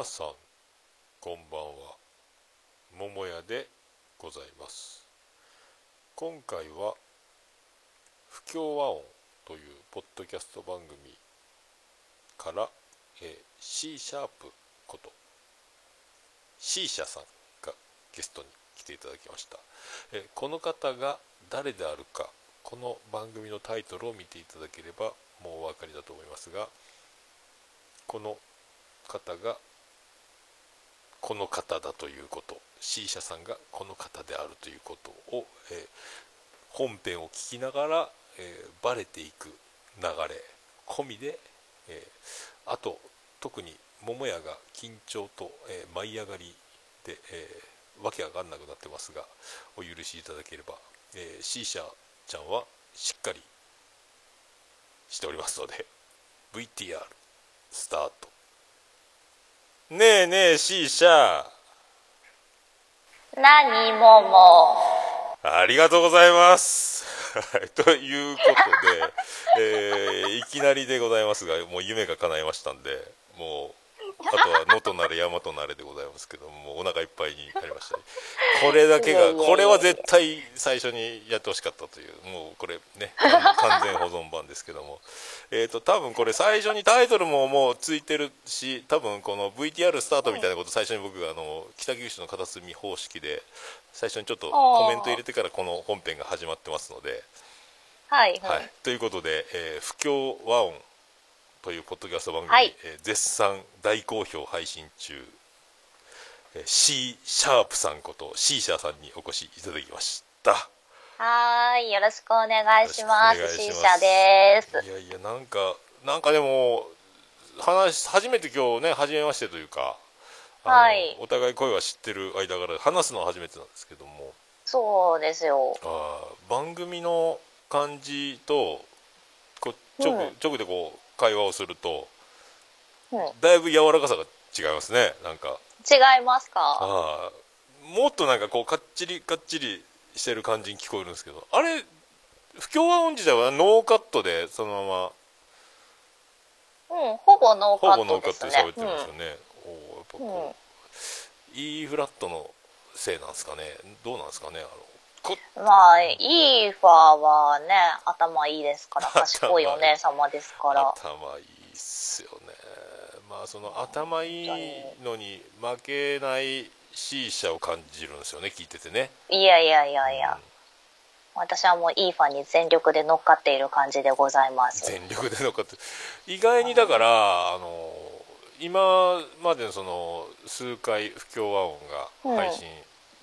皆さんこんばんは。桃屋でございます。今回は不協和音というポッドキャスト番組から、え、C シャープこと C 社さんがゲストに来ていただきました、えこの方が誰であるかこの番組のタイトルを見ていただければもうお分かりだと思いますがこの方がこの方だということ。C 社さんがこの方であるということを、えー本編を聞きながら、えーバレていく流れ込みで、えーあと特に桃屋が緊張と、えー舞い上がりで、えーわけわかんなくなってますがお許しいただければ、えー、C 社ちゃんはしっかりしておりますので VTR スタート。ねえねえ C 社何ももありがとうございます。は いということで、えーいきなりでございますが、もう夢が叶いましたんで、もう、あとは野となれ山となれでございますけども、お腹いっぱいになりました、これだけが、これは絶対最初にやってほしかったという、もうこれね、完完全保存版ですけども、えっ、と、多分これ最初にタイトルももうついてるし、多分この VTR スタートみたいなこと最初に僕があの、北九州の片隅方式で、最初にちょっとコメント入れてからこの本編が始まってますので、はいはい。はい。ということで、えー不協和音というポッドキャスト番組、はいえー絶賛大好評配信中、えー C シャープさんこと C シャーさんにお越しいただきましたはーい。よろしくお願いします。しくお願い C します社です。いやいやなんかなんかでも話初めて今日ね初めましてというかはいお互い声は知ってる間から話すのは初めてなんですけどもそうですよ。あー番組の感じとこう直,、うん直でこう会話をするとうん。だいぶ柔らかさが違いますねなんか違いますか？ああもっとなんかこうかっちりかっちりしてる感じに聞こえるんですけどあれ不協話音自体はノーカットでそのまうん。ほぼノーカまほぼノーカットですね。で喋ってるんですよね、おーやっぱこう、E フラットのせいなんですかねどうなんですかねあの。まあ、イーファーはね、頭いいですから、賢いお姉様ですから。頭いいっすよねまあその頭いいのに負けない C 社を感じるんですよね聞いててねいやいやいやいや。私はもうイーファーに全力で乗っかっている感じでございます。全力でのかって意外にだからあの今までのその数回不協和音が配信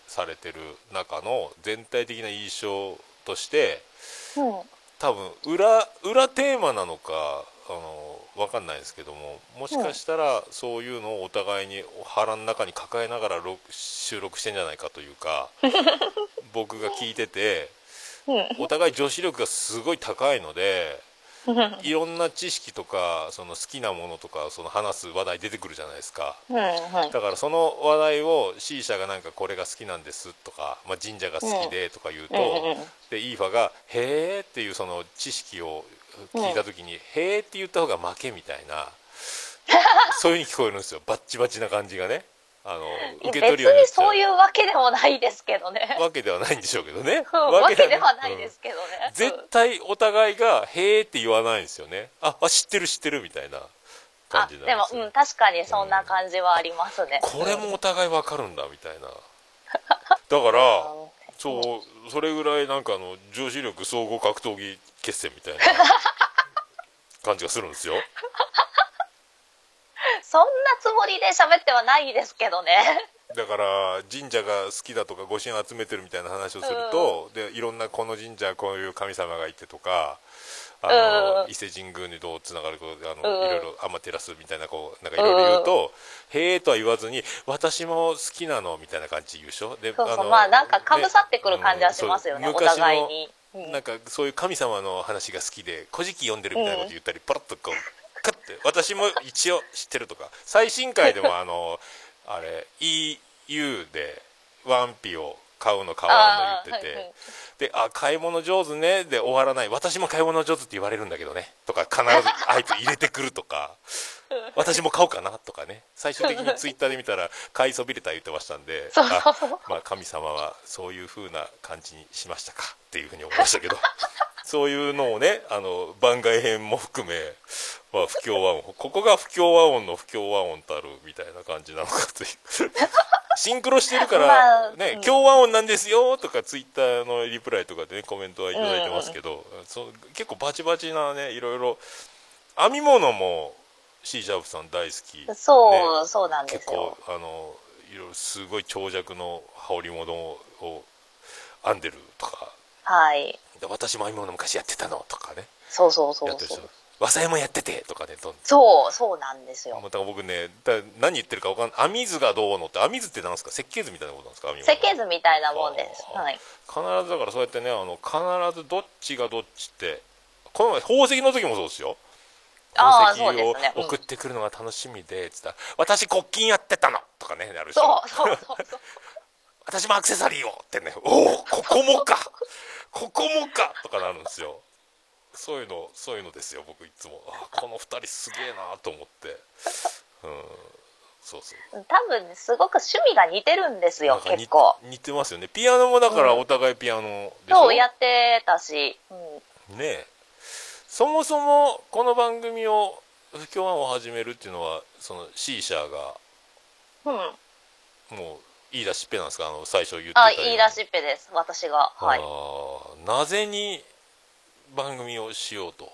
されてる中の全体的な印象としてうん。多分裏裏テーマなのかあの分かんないですけどももしかしたらそういうのをお互いに腹の中に抱えながら録収録してんじゃないかというか 僕が聞いててうん。お互い女子力がすごい高いので いろんな知識とかその好きなものとかその話す話題出てくるじゃないですか。うん。うん。だからその話題を C 社がなんかこれが好きなんですとか、まあ、神社が好きでとか言うと、うんうんでイーファが「へーっていうその知識を聞いた時に「へーって言った方が負けみたいな そういう風に聞こえるんですよ。バッチバチな感じがねあの受け取別るようになっちゃにそういうわけでもないですけどね。わけではないんでしょうけどね。わけではなないですけどね。絶対お互いが「へーって言わないんですよね。ああ知ってる知ってるみたいな感あじなんでもうん確かにそんな感じはありますね。これもお互いわかるんだみたいな。だからそうそれぐらいなんかあの女子力総合格闘技決戦みたいな 感じがするんですよそんなつもりで喋ってはないですけどね。だから神社が好きだとか御神集めてるみたいな話をすると、でいろんなこの神社はこういう神様がいてとかあの、うん伊勢神宮にどうつながるかあの、うんいろいろ天照みたいなこうなんかいろいろ言うと「へえ」とは言わずに「私も好きなの」みたいな感じで言うでしょでそうそうのまあなんかかぶさってくる感じはしますよね、お互いに。うんなんかそういう神様の話が好きで「古事記」読んでるみたいなこと言ったり、パラッとこうカッて私も一応知ってるとか。最新回でも あのあれ EU でワンピを買うの買わんの言ってて、あーはいはい。で「あ買い物上手ね」で終わらない「私も買い物上手って言われるんだけどね」とか必ずあいつ入れてくるとか 私も買おうかなとかね。最終的にツイッターで見たら買いそびれた言ってましたんであまあ、神様はそういう風な感じにしましたかっていうふうに思いましたけど。そういうのをねあの番外編も含め、まあ、不協和音。ここが不協和音の不協和音たるみたいな感じなのかという。シンクロしてるから、まあねうん。協和音なんですよとかツイッターのリプライとかでねコメントはいただいてますけど、そう結構バチバチなねいろいろ。編み物もシーシャープさん大好きそう、ねそうなんで結すよ。構あのいろいろすごい長尺の羽織物を編んでるとか。はい。で私も編み物昔やってたのとかね。そうそうそうそう。和裁もやっててとかねそうそうなんですよ。だから僕ねだ何言ってるか分かんない編み図がどうのって編み図って何ですか？設計図みたいなことなんですか？編み物設計図みたいなもんです。はい。必ずだからそうやってねあの必ずどっちがどっちってこの前宝石の時もそうですよ宝石を送ってくるのが楽しみでつったら「私骨筋やってたの」とかねなるし。そうそう。そうそう私もアクセサリーをってねおおここもかここもかとかなるんですよ。そういうのそういうのですよ僕いつも。あこの2人すげえなと思って。うん。そうそう。多分すごく趣味が似てるんですよ結構。似てますよね。ピアノもだからお互いピアノでしょ、そうやってたし、うん、ねえそもそもこの番組を不協和音を始めるっていうのはその C 社がうん、もう言い出しっぺなんですか？あの最初言ってたあ言い出しっぺです。私が。はい。なぜに番組をしようと？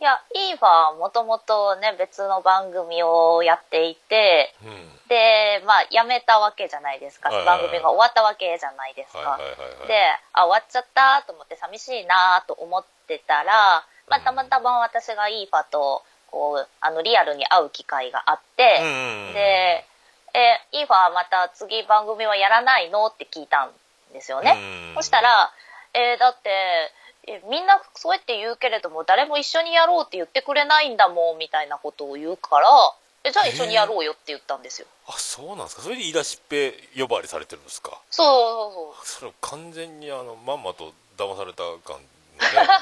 いやイーファはもともとね別の番組をやっていてうん。でまあ辞めたわけじゃないですか、はいはいはい。番組が終わったわけじゃないですか、はいはいはいはい。であ終わっちゃったと思って寂しいなと思ってたら、まあ、うん。たまたま私がイーファとこうあのリアルに会う機会があって、うんで「えイーファまた次番組はやらないの?」って聞いたんですよね。うん。そしたら「えーだってえみんなそうやって言うけれども誰も一緒にやろうって言ってくれないんだもん」みたいなことを言うから「えじゃあ一緒にやろうよ」って言ったんですよ。あそうなんですか。それで言い出しっぺ呼ばわりされてるんですか？そうそうそうそれ完全にあのまんまと騙された感ね。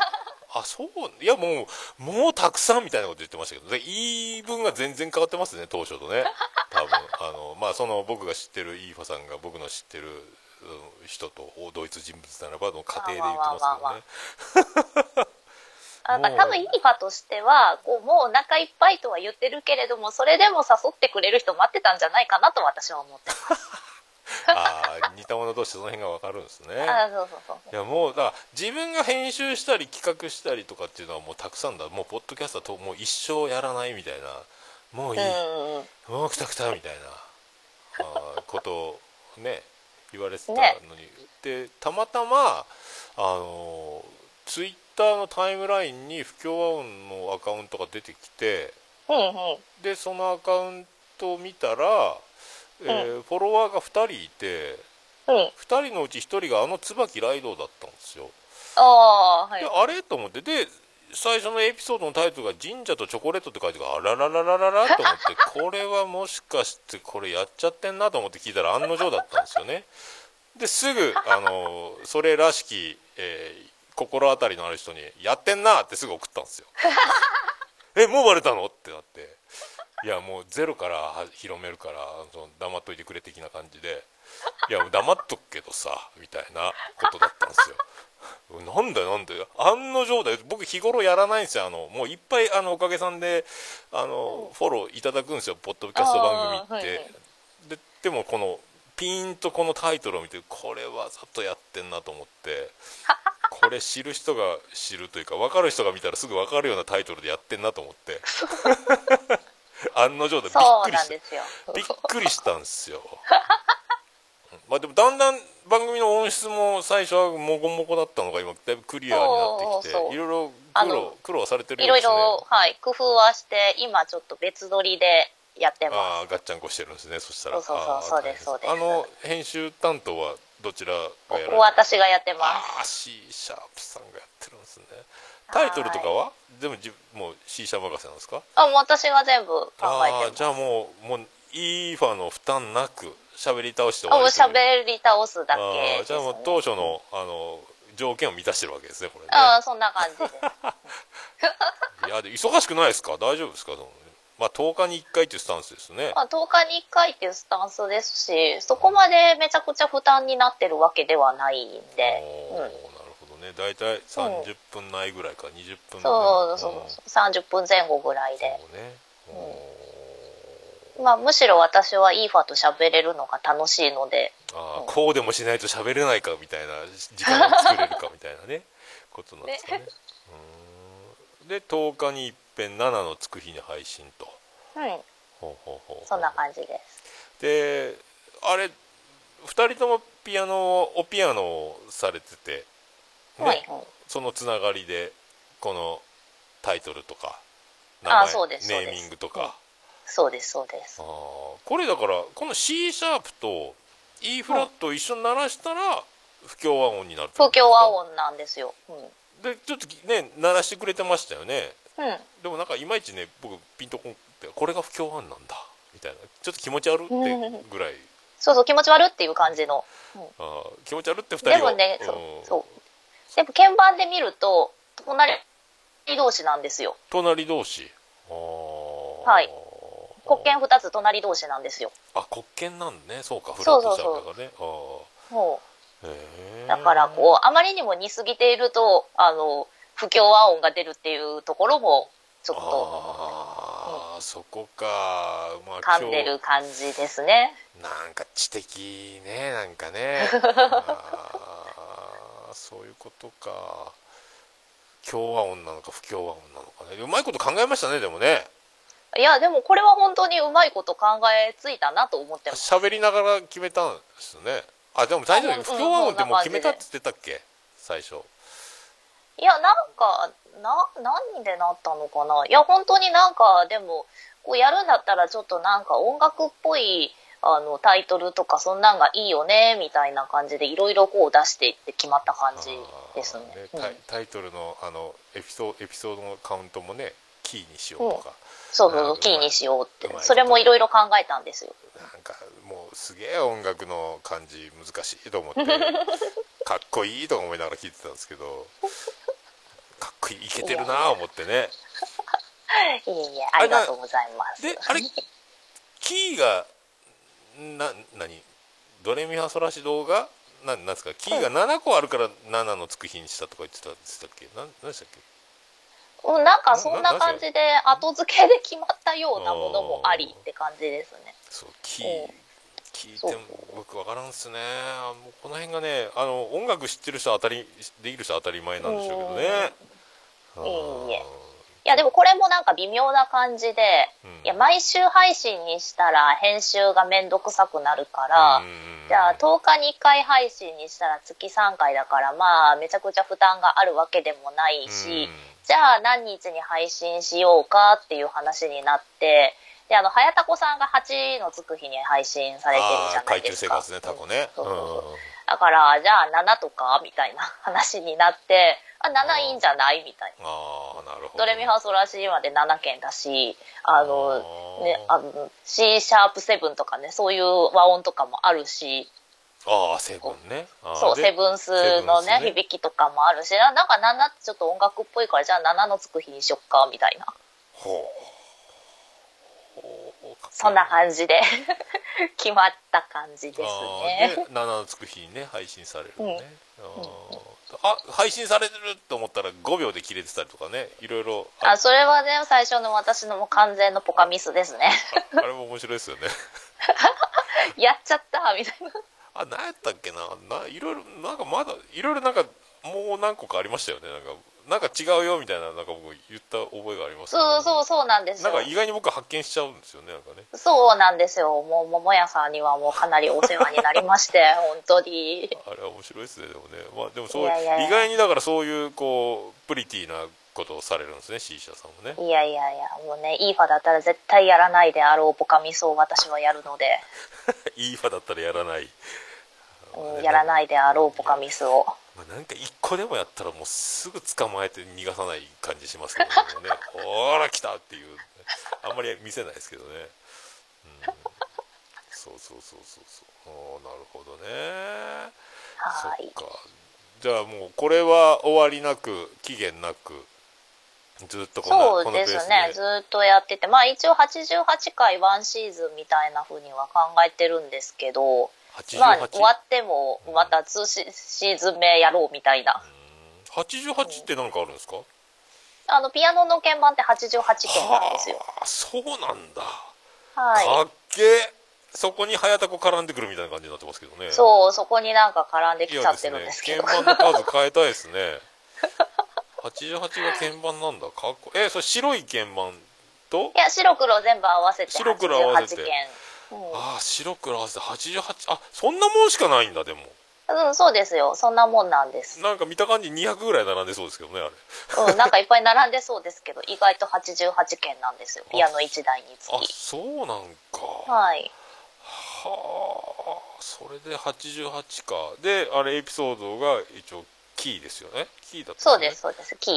あそう。いやもうもうたくさんみたいなこと言ってましたけどで言い分が全然変わってますね当初とね。多分。あのまあその僕が知ってるイーファさんが僕の知ってるうん人と同一人物ならばの過程で言ってますけどね。なんか多分イーファとしてはこうもうお腹いっぱいとは言ってるけれどもそれでも誘ってくれる人待ってたんじゃないかなと私は思ってます。ああ似た者同士その辺が分かるんですね。あそうそうそういやもうだから自分が編集したり企画したりとかっていうのはもうたくさんだもうポッドキャストともう一生やらないみたいな。もういい、うんうんもうくたくたみたいな。あーことをね言われてたのに、ね。でたまたまあのツイッターのタイムラインに不協和音のアカウントが出てきてうんうん。でそのアカウントを見たら、えーフォロワーが2人いてうん。2人のうち1人があの椿ライドウだったんですよ。ああはい。であれ？と思って。で最初のエピソードのタイトルが「神社とチョコレート」って書いてあらあららららららと思ってこれはもしかしてこれやっちゃってんなと思って聞いたら案の定だったんですよね。ですぐあのそれらしき、えー心当たりのある人に「やってんな」ってすぐ送ったんですよ。えもうバレたの？ってなって。いやもうゼロからは広めるからその黙っといてくれ的な感じで。いやもう黙っとくけどさみたいなことだったんですよ なんだよなんだよ案の定だよ僕日頃やらないんですよ。あのもういっぱいあのおかげさんであのフォローいただくんですよ。ポッドキャスト番組って、あーはいはい。ででもこのピーンとこのタイトルを見てこれわざとやってんなと思って。これ知る人が知るというか分かる人が見たらすぐ分かるようなタイトルでやってんなと思って。案の定でびっくりしたびっくりしたんですよまあでもだんだん番組の音質も最初はもこもこだったのが今だいぶクリアになってきていろいろ苦労苦労はされてるいようですね。ろいろ、はい、工夫はして今ちょっと別撮りでやってまああガッチャンコしてるんですねそしたら。そうそうそうです。そうですあの編集担当はどちらがやら私がやってまああ C シャープさんがやってるんですね。タイトルとかは？でもじもう C 社任せなんですか？すあもう私が全部考あえてます。あじゃあもうもうイーファの負担なく喋り倒して終わり喋り倒すだあけね、ーじゃあもう当初のあの条件を満たしてるわけですねこれね。ああそんな感じです。いやで忙しくないですか？大丈夫ですか？まあ10日に1回っていうスタンスですね。まあ、10日に1回っていうスタンスですしそこまでめちゃくちゃ負担になってるわけではないんで、おーなるほどね。大体30分ないぐらいか20分。そうそううんそう。30分前後ぐらいで、そうねまあ、むしろ私はイーファと喋れるのが楽しいので。あーこうでもしないと喋れないかみたいな時間を作れるかみたいなねことなんですかね。で10日に一遍7のつく日に配信と。うんほうほうほうそんな感じです。であれ2人ともピアノをおピアノをされてて、ねはいはい。そのつながりでこのタイトルとかあそうですそうです。ネーミングとか、そうですそうです。あー。これだからこの C シャープと E フラットを一緒に鳴らしたら不協和音になる不協和音なんですよ。うん、でちょっとね鳴らしてくれてましたよね。うん、でもなんかいまいちね僕ピンとこんってこれが不協和音なんだみたいな。ちょっと気持ち悪ってぐらい。そうそう気持ち悪っていう感じの。あー気持ち悪って2人がでもね、ん。そうそう。でも鍵盤で見ると隣同士なんですよ。隣同士。はい黒鍵2つ隣同士なんですよ。あ黒鍵なんね。そうかフラットそう。そうそうシャープがね。もあ。ーへうーだからこうあまりにも似すぎているとあの不協和音が出るっていうところもちょっとああ、そこか。まあ噛んでる感じですね。なんか知的ねなんかね。あーそういうことか。共和音なのか不協和音なのかね。うまいこと考えましたねでもねいやでもこれは本当にうまいこと考えついたなと思ってます。喋りながら決めたんですね。あでも大丈あ夫不協和音ってもう決めたって言ってたっけ？最初。いやなんかな何でなったのかな。いや本当になんかでもこうやるんだったらちょっとなんか音楽っぽいあのタイトルとかそんなんがいいよねみたいな感じでいろいろこう出していって決まった感じですね。うんタイタイトルのあのエピソードエピソードのカウントもねキーにしようとか、そうそうそうキーにしようって。それもいろいろ考えたんですよ。なんかもうすげえ音楽の感じ難しいと思って かっこいいと思いながら聞いてたんですけどかっこいいいけてるなあ思ってね。いえいえありがとうございます。であれキーがな何？ドレミファソラシドがななんですか？キーが7個あるから7のつく日にしたとか言ってたんでしたっけ？なん何でしたっけ？うんなんかそんな感じで後付けで決まったようなものもありって感じですね。そうキうーん。聞いても僕分からんっすね。あもうこの辺がねあの音楽知ってる人は当たりできる人は当たり前なんでしょうけどね。うん。いえいえ。いやでもこれもなんか微妙な感じで、うん。いや毎週配信にしたら編集がめんどくさくなるから、うんじゃあ10日に1回配信にしたら月3回だからまあめちゃくちゃ負担があるわけでもないし、じゃあ何日に配信しようかっていう話になってであの早田子さんが8のつく日に配信されてるじゃないですか。海中生活ねタコね。そうそうそう。うん。だからじゃあ7とかみたいな話になってあ7いいんじゃないみたいな。ああなるほど。ドレミファソラシまで7件だしあのあー。ねあの C シャープ7とかねそういう和音とかもあるしああセブンね。そうセブンスのねね。響きとかもあるしななんか7ってちょっと音楽っぽいからじゃあ7のつく日にしよっかみたいな。ほう。そんな感じで決まった感じですねで7のつく日にね配信されるのね、あーあ配信されてると思ったら5秒で切れてたりとかねいろいろああそれはね最初の私のもう完全のポカミスですねあれも面白いですよねやっちゃったみたいなあ何やったっけな。ないろいろなんかまだいろいろなんかもう何個かありましたよね。なんかなんか違うよみたいななんか僕言った覚えがありますけど。そうそうそうなんですよ。なんか意外に僕発見しちゃうんですよねなんかね。そうなんですよ。もう桃屋さんにはもうかなりお世話になりまして 本当に。あれは面白いですねでもね。まあでもそう意外にだからそういうこうプリティなことをされるんですね C 社さんもね。いやいやいやもうねいいファだったら絶対やらないであろうポカミスを私はやるので、いいファだったらやらない、うん、やらないであろうポカミスを。まあ、なんか一個でもやったらもうすぐ捕まえて逃がさない感じしますけどね。ね ほら来たっていうあんまり見せないですけどね、うん、そうそうそうそうそう。なるほどね。はい。そっか。じゃあもうこれは終わりなく期限なくずっとこのそうですね。ずっとやってて。まあ一応88回ワンシーズンみたいな風には考えてるんですけど。88、まあ終わってもまた2シシーズン目やろうみたいな。88って何かあるんですか、あのピアノの鍵盤って88件なんですよ。はあそうなんだ、はい。かっけえ。そこに早田子絡んでくるみたいな感じになってますけどね。そうそこになんか絡んできいちゃってるんですけど。鍵盤の数変えたいですね。88が鍵盤なんだ。かっこえそれ白い鍵盤と？いや白黒全部合わせて白黒合わせて。88ああ白黒合わせて88あそんなもんしかないんだでも。うん、そうですよ。そんなもんなんです。なんか見た感じ200ぐらい並んでそうですけどねあれ。うん、なんかいっぱい並んでそうですけど意外と88件なんですよ。ピアノ1台につあきそうなんか。はい。はあそれで88か。であれエピソードが一応キーですよね。キーだったそうですそうです。キー。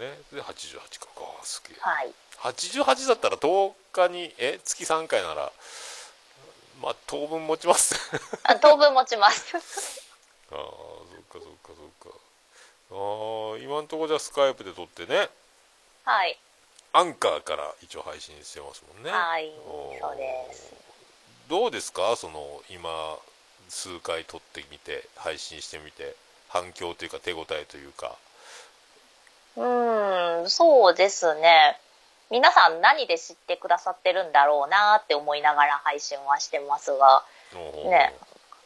ね。で88か。あーすげえ。はい。88だったら10日にえ月3回ならまあ当分持ちます。あ当分持ちます。ああそっかそっかそっか。ああ今んとこじゃスカイプで撮ってね。はい。アンカーから一応配信してますもんね。はいそうです。どうですか？その今数回撮ってみて配信してみて反響というか手応えというか。うーんそうですね皆さん何で知ってくださってるんだろうなって思いながら配信はしてますが。ね。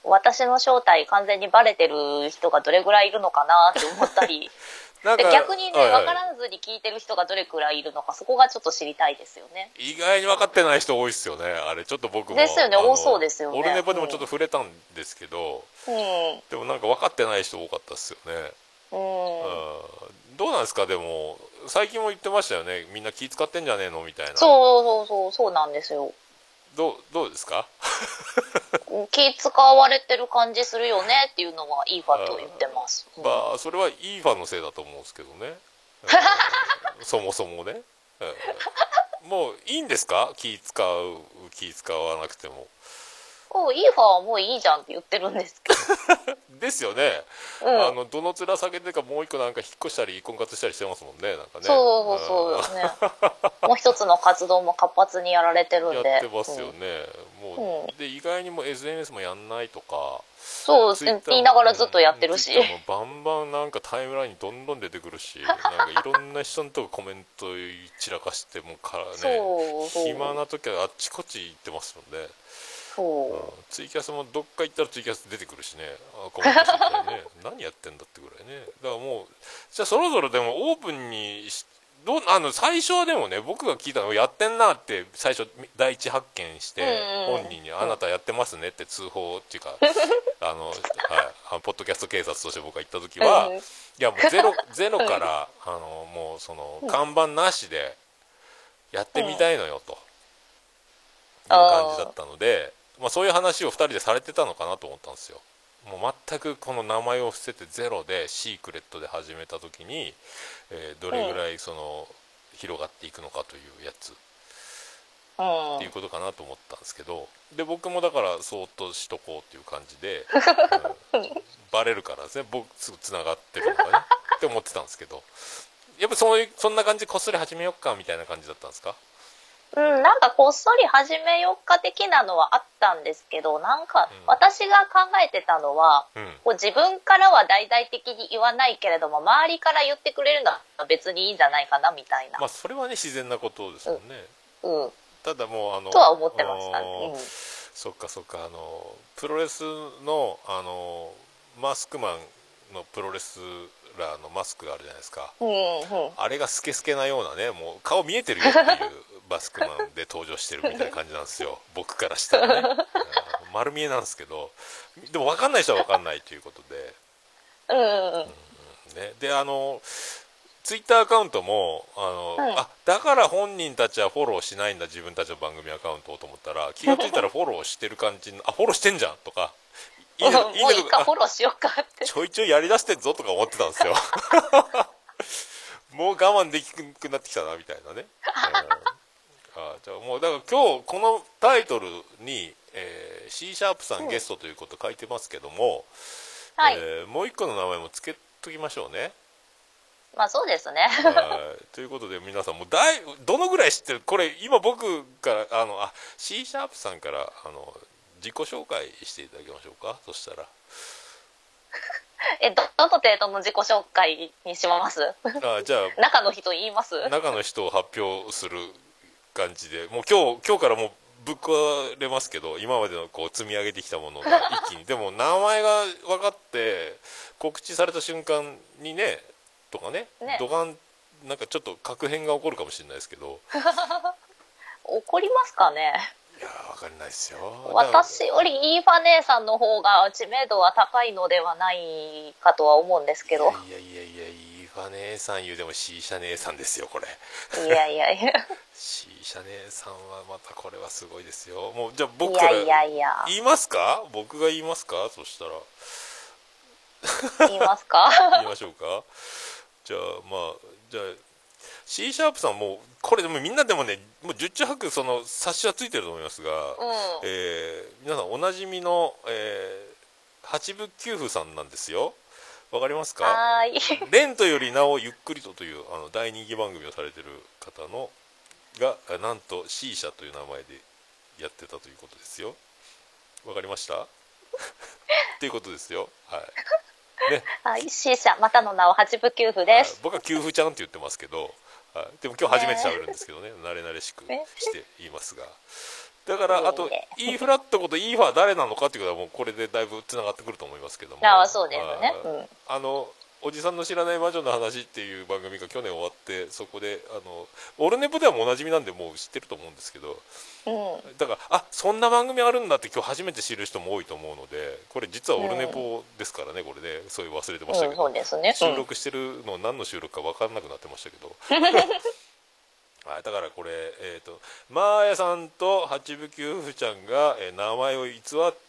私の正体完全にバレてる人がどれぐらいいるのかなって思ったり。で逆にねはいはい。分からずに聞いてる人がどれくらいいるのかそこがちょっっと知りたいですよね。意外に分かってない人多いっすよね。あれちょっと僕もですよね多そうですよね。オルネポでもちょっと触れたんですけど、うん。でもなんか分かってない人多かったっすよね、うん。うん、どうなんですか？でも最近も言ってましたよね。みんな気使ってんじゃねえのみたいな。そうそうそうそうなんですよ。どうどうですか？気使われてる感じするよねっていうのはイーファと言ってます、うん。まあそれはいいファンのせいだと思うんですけどね、うん。そもそもね、うん。もういいんですか？気使う気使わなくてもおイーファはもういいじゃんって言ってるんですけ ですよね、ど、うん、あのどの面下げてかもう一個なんか引っ越したり婚活したりしてますもんねなんかね。そうそうそうですね。もう一つの活動も活発にやられてるんで。やってますようんね、もう、で意外にも SNS もやんないとかそう Twitter も言いながらずっとやってるし。バンバンなんかタイムラインにどんどん出てくるし なんかいろんな人のとこコメント散らかしてもうからね暇な時はあっちこっち行ってますので、そう、うん。ツイキャスもどっか行ったらツイキャス出てくるしね。あコメントしてたりね。何やってんだってぐらいね。だからもうじゃあそろそろでもオープンにしどうあの最初はでもね僕が聞いたのやってんなって最初第一発見してうんうん本人に「あなたやってますね」って通報っていうか あの、はい、あのポッドキャスト警察として僕が行った時は、うんいやもうゼロゼロからあのもうその看板なしでやってみたいのよと、いう感じだったので、まあ、そういう話を2人でされてたのかなと思ったんですよ。もう全くこの名前を伏せてゼロでシークレットで始めた時に、えーどれぐらいその広がっていくのかというやつ。うんっていうことかなと思ったんですけど。で僕もだからそーっとしとこうっていう感じで、うんバレるからですね。僕すぐつながってるのかねって思ってたんですけど。やっぱそういうそんな感じでこっそり始めよっかみたいな感じだったんですか？うん、なんかこっそり始めよっか的なのはあったんですけどなんかうん。私が考えてたのは、うん。こう自分からは大々的に言わないけれども周りから言ってくれるのは別にいいんじゃないかなみたいな、まあそれはね自然なことですもんね、うん、ただもうあのとは思ってました。あのね。そっかそっかあのプロレスのあのマスクマンのプロレスラーのマスクがあるじゃないですか。うんうんう。んあれがスケスケなようなねもう顔見えてるよっていうマスクマンで登場してるみたいな感じなんですよ。僕からしたらね、うん。丸見えなんですけどでも分かんない人は分かんないということで。うん。うん。うんね、であのツイッターアカウントもあの、うんあだから本人たちはフォローしないんだ自分たちの番組アカウントをと思ったら気が付いたらフォローしてる感じのあフォローしてんじゃんとかいいねもういいかあフォローしようかって。ちょいちょいやりだしてんぞとか思ってたんですよ。もう我慢できなくなってきたなみたいなね、うん。あじゃあもうだから今日このタイトルに、えー、C シャープさんゲストということ書いてますけども、はい、えーもう一個の名前も付けときましょうね。まあそうですね。はい。ということで皆さんもうだいどのぐらい知ってる？これ今僕からあのあ C シャープさんからあの自己紹介していただきましょうか。そしたら。えどどの程度の自己紹介にします？あじゃあ。中の人言います？中の人を発表する感じで。もう今日今日からもうぶっ壊れますけど今までのこう積み上げてきたものが 一気に。でも名前が分かって告知された瞬間にねとかね。ね。ドカンなんかちょっと確変が起こるかもしれないですけど。怒りますかね？いやー分かんないですよ。私よりイーファ姉さんの方が知名度は高いのではないかとは思うんですけど。いやいやいやいやいいファ姉さん言うでも C 社姉さんですよこれ。いやいやいや。C 社姉さんはまたこれはすごいですよ。もうじゃあい僕からやいやいや。言いますか？僕が言いますか？そしたら。言いますか？言いましょうか？じゃあまあじゃあ C シャープさんもうこれでもみんなでもねもう十中八九その冊子はついてると思いますが、うん。えー皆さんおなじみの、えー、八部九夫さんなんですよ。わかりますか？はーいレントよりなおゆっくりとというあの大人気番組をされてる方のがあなんと C 社という名前でやってたということですよ。わかりました？っていうことですよ。はい。ね。はい、C 社またの名を八部九夫ではい。す。僕は給付ちゃんって言ってますけど、はい、でも今日初めて喋るんですけどね。慣れ慣れしくねして言いますが。だからあと E フラットこと E ファー誰なのかっていうことはもうこれでだいぶつながってくると思いますけども。ああ、そうですね。あのおじさんの知らない魔女の話っていう番組が去年終わってそこであのオルネポではもうおなじみなんでもう知ってると思うんですけどうん。だからあそんな番組あるんだって今日初めて知る人も多いと思うのでこれ実はオルネポですからね、これね。そういう忘れてましたうん、けど、そうですね。収録してるの何の収録か分かんなくなってましたけど はい、だからこれ、えー、とマーヤさんと八部九夫ちゃんが、えー名前を偽っ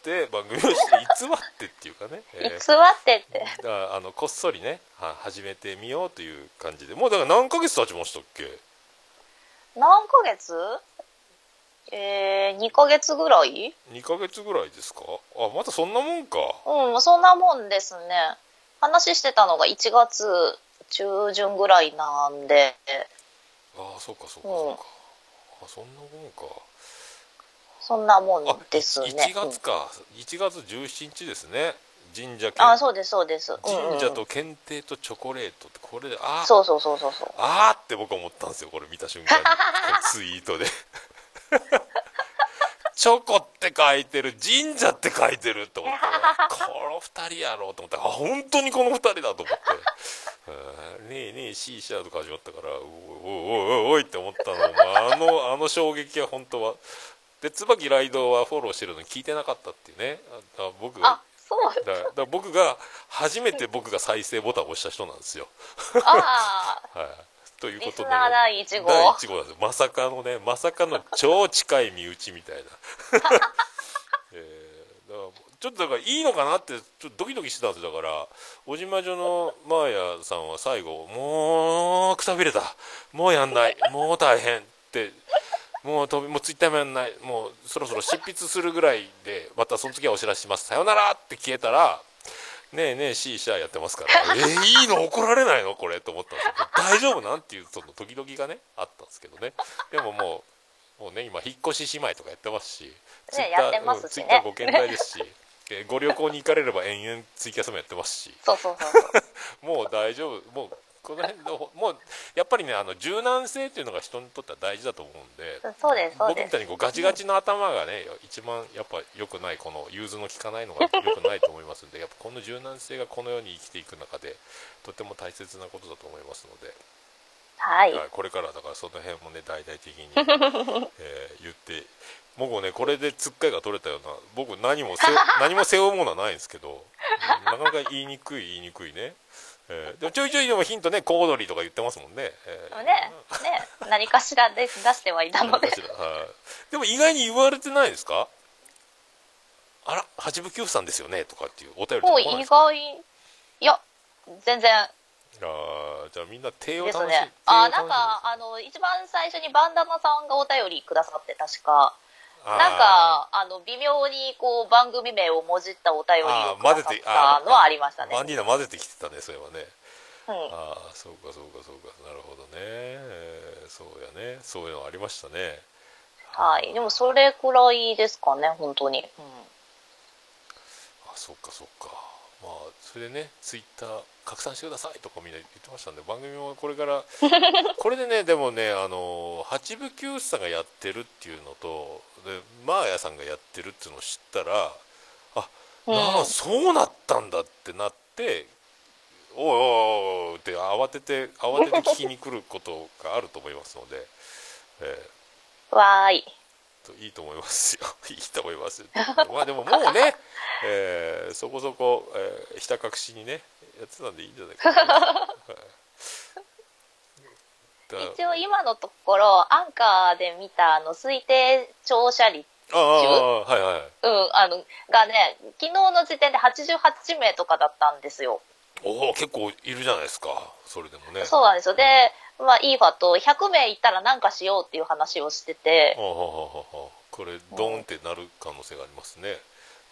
て番組をして偽ってっていうかね、えー。ってって。だからあのこっそりねは始めてみようという感じで。もうだから何ヶ月経ちましたっけ？何ヶ月？えー、2ヶ月ぐらい？2ヶ月ぐらいですか？あまたそんなもんか。うん、そんなもんですね。話してたのが1月中旬ぐらいなんで、ああそうかそうかそうか、あそんなもんか。そんなもあんですね。1月か、1月17日ですね。神社うん。あ、検。そうです、そうです。うんうん。神社と検定とチョコレートってこれであー。そうそうそうそうそう。あーって僕は思ったんですよこれ見た瞬間に。ツイートでチョコって書いてる神社って書いてるって思って。この2人やろうと思って。あ本当にこの2人だと思って「あーねえねえ C シャーとか始まったからおいおいおいおいって思ったのもあの あの衝撃は本当は。で椿ライドはフォローしてるのに聞いてなかったっていうね。ああ僕そう。だからだ僕が初めて僕が再生ボタンを押した人なんですよ。ああ、はい、ということで。第1号。第1号ですまさかのねまさかの超近い身内みたいな、えーだからちょっとだからいいのかなってちょっとドキドキしてたんですよ。だから小島女のマーヤさんは最後もうくたびれた。もうやんない。もう大変って。もう飛びもうツイッターもやんない。もうそろそろ執筆するぐらいでまたその次はお知らせします。さよならって消えたらねえねえ C 社やってますから。えー、いいの？怒られないの？これ？と思ったんですけど大丈夫？なんていうその時々がねあったんですけどね。でももうもうね今引っ越し姉妹とかやってますし。ツイッター、ますしね。ツイッターご健在ですし。えーご旅行に行かれれば延々ツイキャスもやってますし。そうそうそう。もう大丈夫。もうこの辺のもうやっぱりねあの柔軟性っていうのが人にとっては大事だと思うんでそうです、僕みた。いにこうガチガチの頭がね一番やっぱ良くないこの融通の利かないのが良くないと思いますんでやっぱこの柔軟性がこの世に生きていく中でとても大切なことだと思いますので、はい。はいこれからだからその辺もね大々的に、えー言って僕ねこれでつっかいが取れたような僕何もせ 何も背負うものはないんですけどなかなか言いにくい言いにくいね、えーでもちょいちょいでもヒントね小躍りとか言ってますもんね、えー。ね、ね、何かしらで出してはいたので。はい、でも意外に言われてないですか？あら八部九夫さんですよねとかっていうお便りとか意外、いや、全然。あーじゃあみんな手をで楽しすね。あ、なんか、あの、一番最初にバンダナさんがお便りくださって、確か。なんか、あの、微妙にこう、番組名をもじったお便りをくださったのはありましたね。バンディーナ混ぜてきてたねそれはね。うん。ああそうかそうかそうか。なるほどね、えーそうやね。そういうのありましたね。はい。でもそれくらいですかね本当に、うん。あそうかそうかまあそれでねツイッター拡散してくださいとかみんな言ってましたんで番組もこれから これでねでもねあの八部九さんがやってるっていうのとでマーヤさんがやってるっていうのを知ったらあなあそうなったんだってなっておいおいおいって慌てて慌てて聞きに来ることがあると思いますので、え わーい。ーといいと思いますよ。いいと思いますよ。まあでももうね、えーそこそこ、えーひた隠しにねやってたんでいいんじゃないかな、はい。だ一応今のところアンカーで見たあの推定乗車率ああああはいはいうん、あの、がね、昨日の時点で88名とかだったんですよ。おお結構いるじゃないですか。それでもね。そうなんですよ。で、まあ、イーファと100名いったら何かしようっていう話をしてて。これドーンってなる可能性がありますね、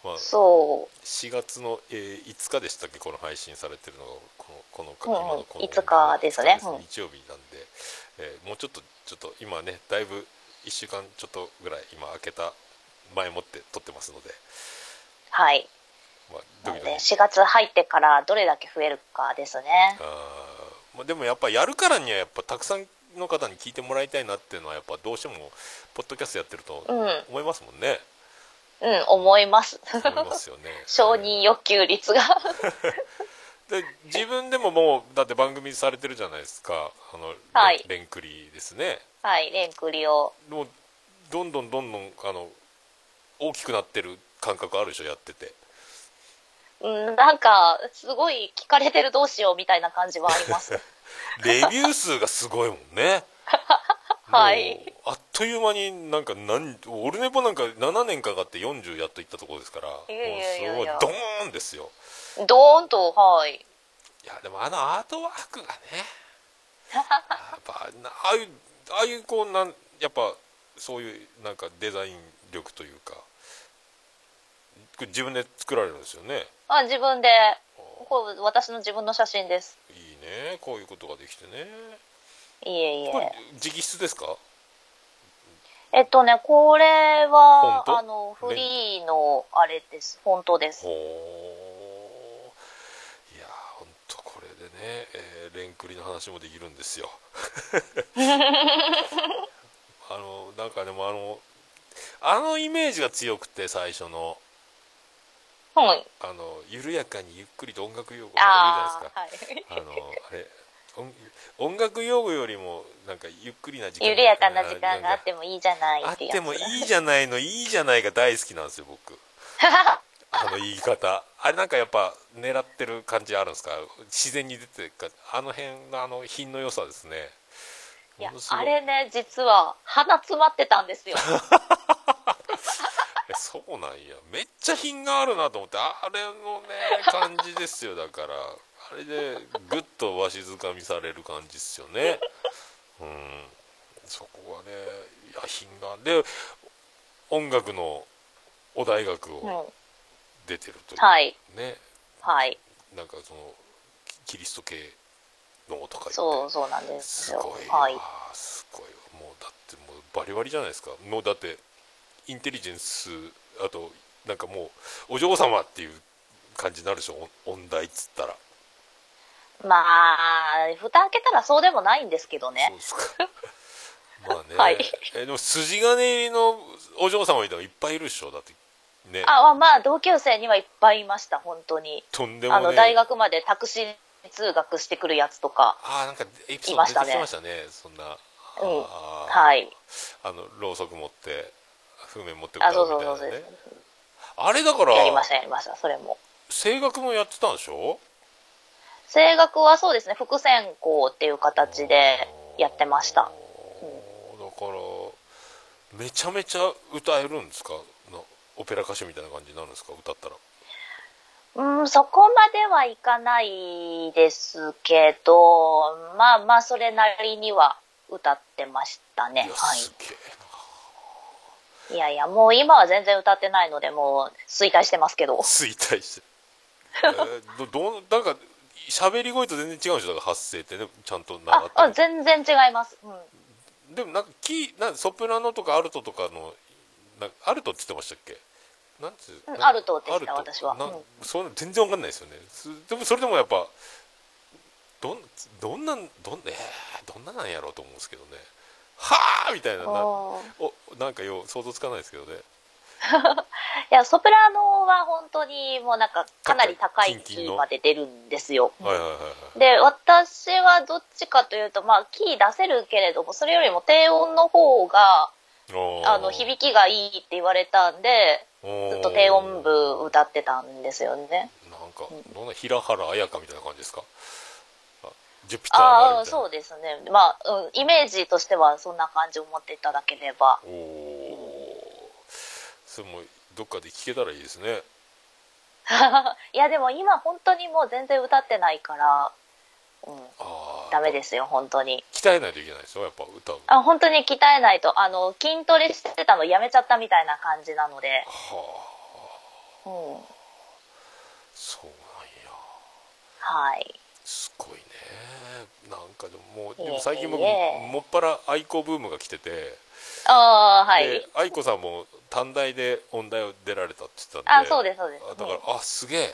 まあ、そ4月の、えー5日でしたっけ？この配信されてるのがこのこの今のこの5日ですね。5日曜日なんで、えーもうちょっとちょっと今ねだいぶ1週間ちょっとぐらい今開けた前もって撮ってますので、う。はい。まあ、ドキドキ。4月入ってからどれだけ増えるかですね。あーまあ、でもやっぱやるからにはやっぱたくさんの方に聞いてもらいたいなっていうのはやっぱどうしてもポッドキャストやってるとうん。思いますもんね、うん、思います。思いますよね。承認欲求率が。で自分でももうだって番組されてるじゃないですか。あの、はい。レンレンクリですね。はい、レンクリを。もうどんどんどんどんあの大きくなってる感覚あるでしょやっててうん、なんか、すごい聞かれてるどうしようみたいな感じはあります。レビュー数がすごいもんね。はい。あっという間になんか何オルネポなんか7年かかって40やっといったところですからいやいやいやいや。もうすごいドーンですよ。ドーンと、はい。いやでもあのアートワークがね。やっぱなああいうああいうこうなんやっぱそういうなんかデザイン力というか自分で作られるんですよね。あ自分で、これ私の自分の写真です。いいね。こういうことができてね。いえいこれえ。直筆ですか？えっとね、これは、あの、フリーの、あれです。フォントですね、えーレンクリの話もできるんですよ。あのなんかでもあのあのイメージが強くて最初のうん。あの緩やかにゆっくりと音楽用語とかああ、言うじゃないですか。はい。あのあれ音音楽用語よりもなんかゆっくりな時間緩やかな時間があってもいいじゃないあっってもいいじゃないのいいじゃないが大好きなんですよ僕。あの言い方。あれなんかやっぱ狙ってる感じあるんですか？自然に出てるかあの辺のあの品の良さですね。いやあれね、実は、鼻詰まってたんですよ。えそうなんやめっちゃ品があるなと思ってあれのね 感じですよだからあれでグッとわしづかみされる感じですよねうんそこはねいや品がで音楽のお大学うんを。出てるという、はい。ねはい。なんかそのキキリスト系のとかそう、そうなんですよ。すごいはい。わすごいわもうだってもうバリバリじゃないですかもうだってインテリジェンスあとなんかもうお嬢様っていう感じになるでしょ？音音大っつったら、まあ、蓋開けたらそうでもないんですけどね。そう。ですか。まあね、はい。えでも筋金入りのお嬢様みたいなのいっぱいいるでしょ？だってね。あ、まあ、同級生にはいっぱいいました、本当に。とんでもねあの、大学までタクシー通学してくるやつとか。ああなんかエピソード出いましてたね。きてましたね。そんな、はい。あのろうそく持って譜面持ってあ、歌そううみたいなねそうそうそう。あれだからやりました、やりました、それも。声楽もやってたんでしょ？声楽はそうですね、副専攻っていう形でやってました。だからめちゃめちゃ歌えるんですか？なオペラ歌手みたいな感じになるんですか？歌ったらうん、そこまではいかないですけど、まあまあ、それなりには歌ってましたね。はい。すげえいやいや、もう今は全然歌ってないので、もう衰退してますけど。な。衰退して。えーど どうなんか喋り声と全然違うんでしょ？だから発声ってねちゃんとああ全然違います、うん、るでもなんかキーなんソプラノとかアルトとかのなアルトって言ってましたっけ？なんつううんなアルトでしたアルト。私は。なうん。そういうの全然わかんないですよね。すでもそれでもやっぱどんどんなんどん,、えーどんななんやろうと思うんですけどねはあみたいななおなんかよう想像つかないですけどね。いやソプラノは本当にもうなんかかなり高いキーまで出るんですよ、はいはいはいはいで私はどっちかというとまあキー出せるけれどもそれよりも低音の方があの響きがいいって言われたんでずっと低音部歌ってたんですよね。なんかどんな平原綾香みたいな感じですか？あジュピターがああそうですね。まあ、うん、イメージとしてはそんな感じを持っていただければ。おおそれもどっかで聞けたらいいですね。いやでも今本当にもう全然歌ってないから、うん、ダメですよ本当に。鍛えないといけないですよやっぱ歌うあ本当に鍛えないと。あの筋トレしてたのやめちゃったみたいな感じなので、はあ。うん、そうなんや。はい。すごいねなんかでももう最近僕もっぱら愛子ブームが来てて。ああはい。で愛子さんも短大で音大を出られたって言ってたんで。あそうですそうです。あだから、あすげえ。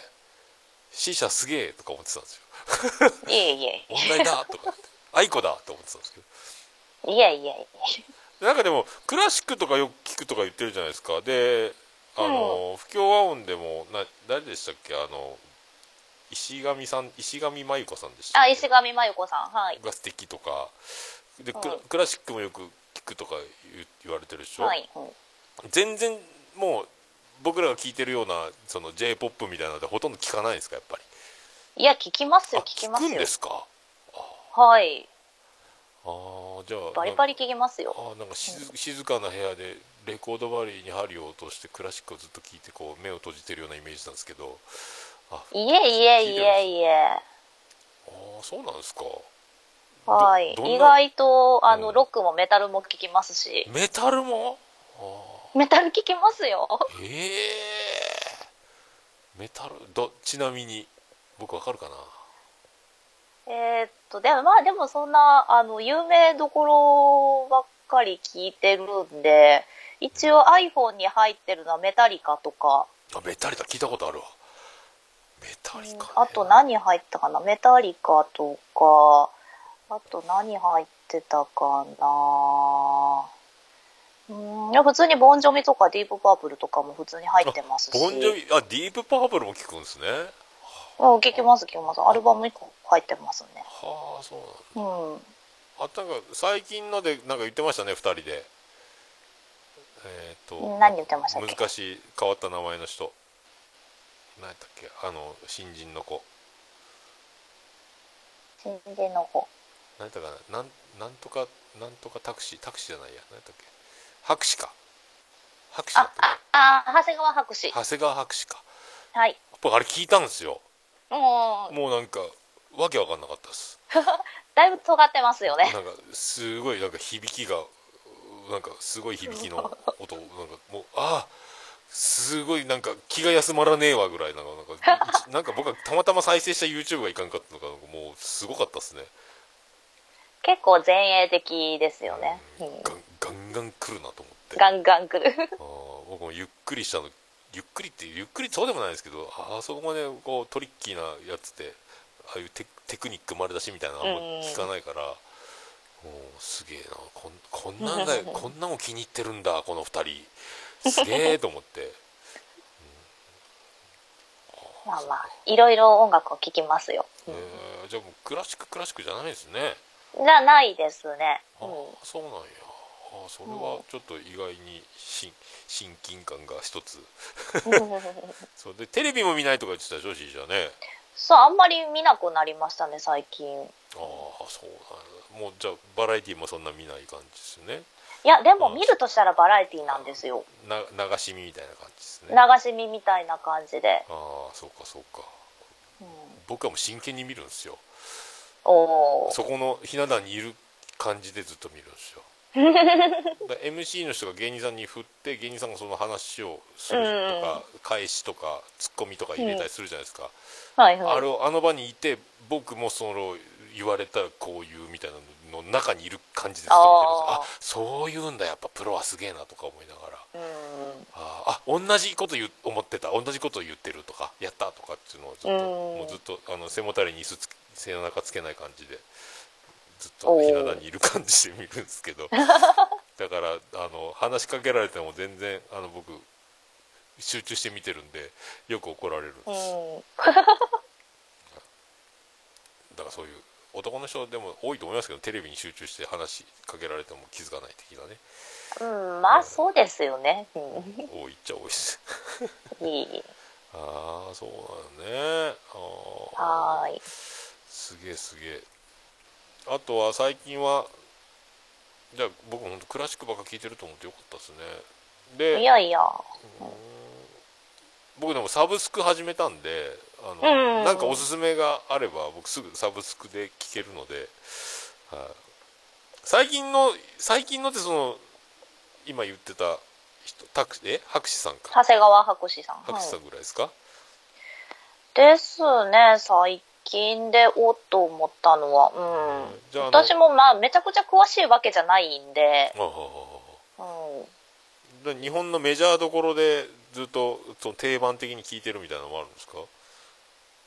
C 社すげえとか思ってたんですよ。いえいえ。音大だとか言って。愛子だと思ってたんですけど。いえいえいえなんかでもクラシックとかよく聞くとか言ってるじゃないですか。であの、不協和音でもな誰でしたっけ？あの石上さん石上真由子さんでしたあ石上真由子さんはい。が素敵とか。でクラはい。クラシックもよく聞くとか言われてるでしょ、はい、うん全然もう僕らが聞いてるようなその j p o p みたいなのでほとんど聞かないんですかやっぱり？いや聞きますよあ聞きますよ。くんですか？はい。ああじゃあバリバリ聞きますよ。あーなんか静静かな部屋でレコード針に針を落としてクラシックをずっと聴いてこう目を閉じてるようなイメージなんですけど。あいえいえいえいえ。あーそうなんですか。はい。意外とあうん。のロックもメタルも聞きますし。メタルも？あメタル聞きますよ。ーええメタル？どちなみに僕わかるかな？えーっとでもまあでもそんなあの有名どころばっかり聞いてるんで一応 iPhone に入ってるのはメタリカとか、あメタリカ聞いたことあるわね、あと何入ったかな？メタリカとか。あと何入ってたかな？うん。いや普通にボンジョビとかディープパープルとかも普通に入ってますし。ボンジョビ？あディープパープルも聞くんですね。うん聞きます聞きます。アルバム1個入ってますね。はあそうなんだ。うん。あなんか最近のでなんか言ってましたね2人で。えっ、と何言ってましたっけ？難しい変わった名前の人何やったっけ？あの新人の子。新人の子。何やったかな？なんなんとかなんとかタクシータクシーじゃないや。何やったっけ？博士か。博士っああ長谷川博士長谷川博士か。はい。僕あれ聞いたんですよ。もう。もうなんかわけわかんなかったです。だいぶ尖ってますよね。なんかすごいなんか響きがなんかすごい響きの音。なんかもうああすごいなんか気が休まらねえわぐらいなんかなんか なんか僕はたまたま再生した YouTube がいかんかったのかもうすごかったですね。結構前衛的ですよね、うん。ガンガンガン来るなと思って。あガンガン来る。ー僕もゆっくりしたのゆっくりってゆっくりそうでもないですけどああそこまでこうトリッキーなやつでああいうテテクニック丸出しみたいなのあんま聞かないから、もうすげえな。こんこんなんが こんなも気に入ってるんだこの2人すげえと思って。まあまあいろいろ音楽を聴きますよ、えー。じゃあもうクラシッククラシックじゃないですね。じゃないですね、ああうん。そうなんや。ああそれはちょっと意外に親親近感が一つ。そうでテレビも見ないとか言ってたでしょしーちゃんね。そうあんまり見なくなりましたね最近。ああそうなんやもうじゃあバラエティもそんな見ない感じですよねいやでもうん。見るとしたらバラエティなんですよ。な流し見みたいな感じですね。流し見みたいな感じで、ああそうかそうか。うん、僕はもう真剣に見るんですよ。おおそこのひな壇にいる感じでずっと見るんですよ。だ MC の人が芸人さんに振って芸人さんがその話をするとか、返しとかツッコミとか入れたりするじゃないですか、はいはい。あれをあの場にいて僕もその言われたらこういうみたいな中にいる感じです。あそういうんだ。やっぱプロはすげえなとか思いながら。うん。あー。あ同じこと言う思ってた。同じこと言ってるとかやったとかっていうのをずっとうん。もうずっとあの背もたれに椅子つけ背中つけない感じでずっとひな壇にいる感じで見るんですけど。だからあの話しかけられても全然あの僕集中して見てるんでよく怒られるんです、うん。だからそういう男の人でも多いと思いますけどテレビに集中して話しかけられても気づかない的なねうん、まあそうですよね。うん。多いっちゃ多いですいい。ああそうなのねあーはーい。すげえすげえあとは最近はじゃあ僕も本当クラシックばっか聞いてると思ってよかったですねいでやいや。僕でもサブスク始めたんであうんうんうんのなんかおすすめがあれば僕すぐサブスクで聞けるので、はい最近の最近のってその今言ってた人タクえ？博士さんか長谷川博士さん。博士さはいんぐらいですか、ですね、最近でおっと思ったのは。うん。じゃああの私もまあめちゃくちゃ詳しいわけじゃないんで。ああああうん。で日本のメジャーどころでずっとその定番的に聴いてるみたいなのもあるんですか？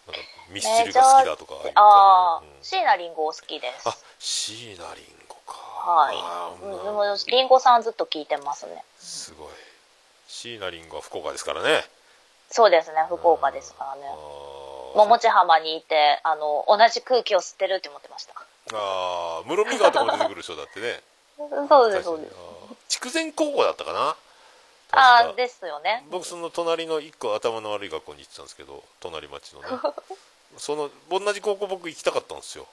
なんかミスチルが好きだとかああいうん、椎名林檎好きです。あ椎名林檎かはいうん。林檎さんずっと聞いてますね。すごい椎名林檎は福岡ですからねそうですね、福岡ですからね。桃地浜にいて、あの、同じ空気を吸ってるって思ってました。あー室見川とかも出てくる人だってね そうです、そうです。筑前高校だったかなああ、ですよね。僕その隣の一個頭の悪い学校に行ってたんですけど隣町のね。その同じ高校僕行きたかったんですよ。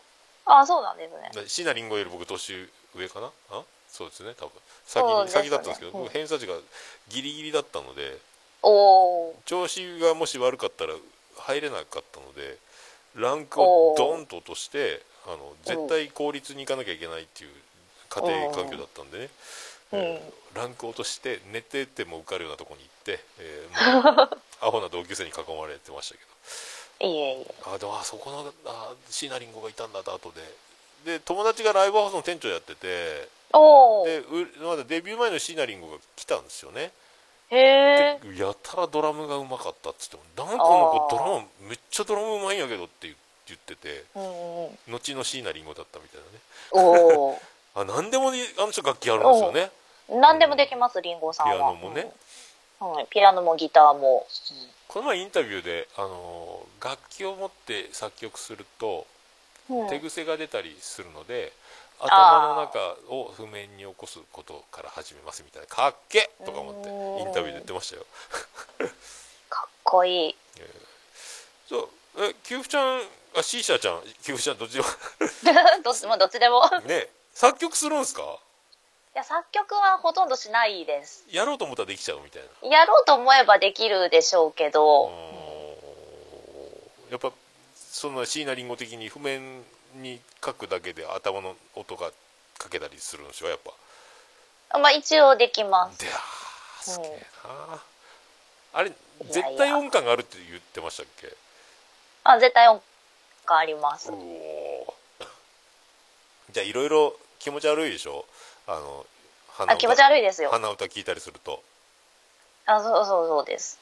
ああ、そうなんですね。で椎名林檎より僕年上かな？あ？そうですね多分。先ね。先だったんですけど、うん僕偏差値がギリギリだったので。調子がもし悪かったら入れなかったのでランクをドー。ンと落としてあの絶対公立に行かなきゃいけないっていう家庭環境だったんでね、うん。えーランクを落として寝てても受かるようなとこに行って、えー もうアホな同級生に囲まれてましたけどいえいえ。あでもあそこのあ椎名林檎がいたんだと後でで友達がライブハウスの店長やってて。でうまだデビュー前の椎名林檎が来たんですよねへえ。でやたらドラムがうまかったっつってもなんかこの子ドラムめっちゃドラムうまいんやけどって言言っててうんうん。後の椎名林檎だったみたいなね。あ何でもねあの人楽器あるんですよね何でもできます、リンゴさんは。ピアノもね。うん。はい、ピアノもギターも。この前インタビューで、あのー楽器を持って作曲するとうん。手癖が出たりするので、頭の中を譜面に起こすことから始めますみたいな。かっけとか思ってうん。インタビューで言ってましたよ。かっこいい。そう。えキューフちゃんあシーシャちゃん。キューフちゃんどっちでも。どっちもどっちでも。ね作曲するんすか？いや、作曲はほとんどしないです。やろうと思ったらできちゃうみたいな。やろうと思えばできるでしょうけうど、やっぱそんな椎名林檎的に譜面に書くだけで頭の音が書けたりするんでしょやっぱ。まあ一応できます。であーすげえな、あれや絶対音感があるって言ってましたっけ？あ、絶対音感あります。じゃあいろいろ気持ち悪いでしょ？あの鼻あ、気持ち悪いですよ。鼻歌聞いたりすると。あ、そうそうそうです。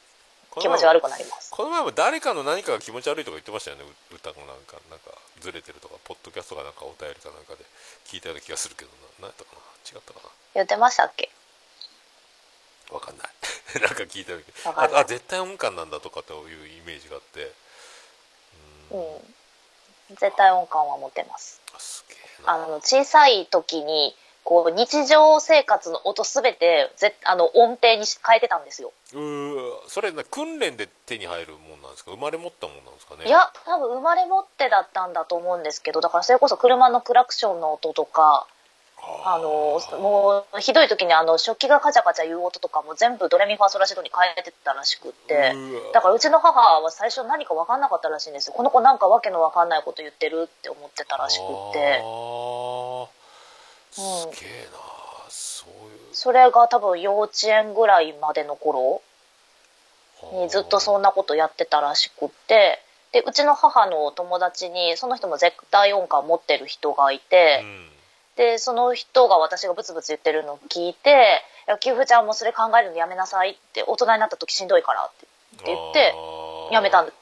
気持ち悪くなります。この前も誰かの何かが気持ち悪いとか言ってましたよねう歌のなんか。なんかずれてるとかポッドキャストかなんかお便りかなんかで聞いたような気がするけどな。何やったかな？違ったか言ってましたっけ？なわかんない。なんか聞いたようなわかんない。ああ絶対音感なんだとかというイメージがあって。うん。絶対音感は持ってます。あの、小さい時に、こう、日常生活の音すべて、ぜあの、音程にし変えてたんですよ。うーそれな訓練で手に入るもんなんですか？生まれ持ったもんなんですかね？いや、多分生まれ持ってだったんだと思うんですけど、だからそれこそ車のクラクションの音とか、あの、もう、ひどい時にあの、食器がカチャカチャ言う音とかも全部ドレミファソラシドに変えてたらしくって、だからうちの母は最初何か分かんなかったらしいんですよ。この子なんかわけのわかんないこと言ってるって思ってたらしくって。すげえな、そういう。それが多分幼稚園ぐらいまでの頃にずっとそんなことやってたらしくってでうちの母の友達にその人も絶対音感持ってる人がいて、うん。でその人が私がブツブツ言ってるのを聞いて「いや給付ちゃんもそれ考えるのやめなさい」って大人になった時しんどいからって言ってやめたん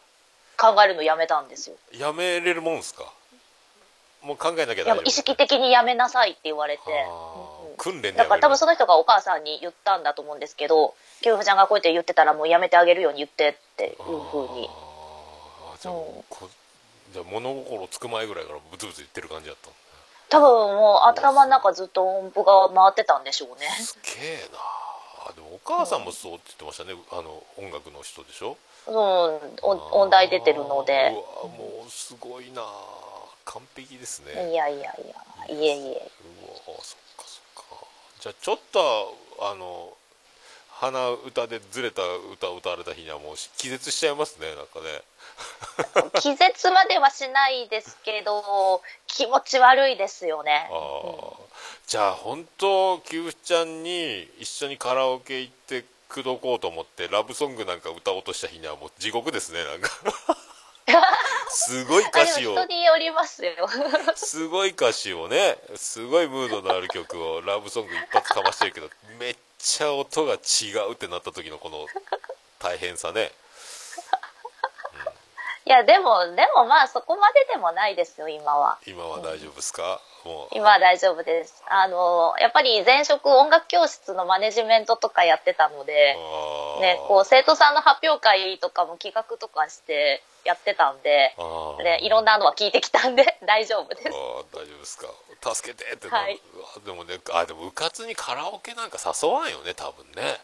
考えるのやめたんですよ。やめれるもんですか？もう考えなきゃ意識的にやめなさいって言われて。うんうん。訓練でだから多分そのの人がお母さんに言ったんだと思うんですけど給付ちゃんがこうやって言ってたらもうやめてあげるように言ってっていうふうにじゃあじゃあ物心つく前ぐらいからブツブツ言ってる感じだった多分もう頭の中ずっと音符が回ってたんでしょうね。すげえな。あでもお母さんもそうって言ってましたね。あの音楽の人でしょ。うんお音大出てるので。うわもうすごいな完璧ですいねやいやいや。いえいえ。うわそっかそっか。じゃあちょっとあの鼻歌でずれた歌を歌われた日にはもう気絶しちゃいますねなんかね。気絶まではしないですけど気持ち悪いですよね。ああじゃあ本当キューフちゃんに一緒にカラオケ行って口説こうと思ってラブソングなんか歌おうとした日にはもう地獄ですねなんかすごいあ歌詞を。人によりますよ。すごい歌詞をねすごいムードのある曲をラブソング一発かましてるけどめっちゃ音が違うってなった時のこの大変さね。いやでもでもまあそこまででもないですよ今は。今は大丈夫ですか、もう。今は大丈夫です。あのやっぱり前職音楽教室のマネジメントとかやってたのであーねこう生徒さんの発表会とかも企画とかしてやってたんであー。でいろんなのは聞いてきたんで 大丈夫です。あー大丈夫ですか。助けてってなる、はい。でもねあでもうかつにカラオケなんか誘わんよね多分ね。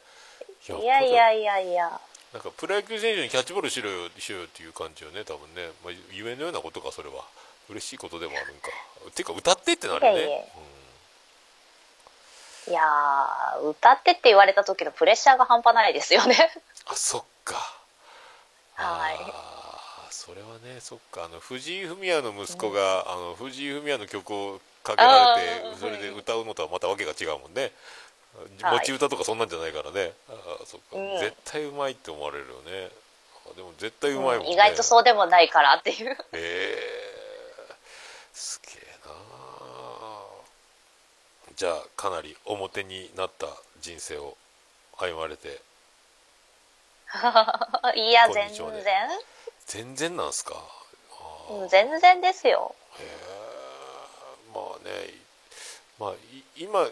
いやいやいやいや。なんかプロ野球選手にキャッチボールしろよしよっていう感じよね多分ね、まあ、ゆえのようなことかそれは。嬉しいことでもあるんか。ていうか歌ってってなるよね。いやいやいやー歌ってって言われた時のプレッシャーが半端ないですよね。うん、あそっか。はい。それはねそっか。あの藤井フミヤの息子が、あの藤井フミヤの曲をかけられてそれで歌うのとはまたわけが違うもんね。はい。持ち歌とかそんなんじゃないからね、あーそっか、うん。絶対うまいって思われるよね。あでも絶対うまいもんね、意外とそうでもないからっていう。へえすげえなじゃあかなり表になった人生を歩まれて。いや全然。全然なんすか？全然ですよ。へえまあねまあい今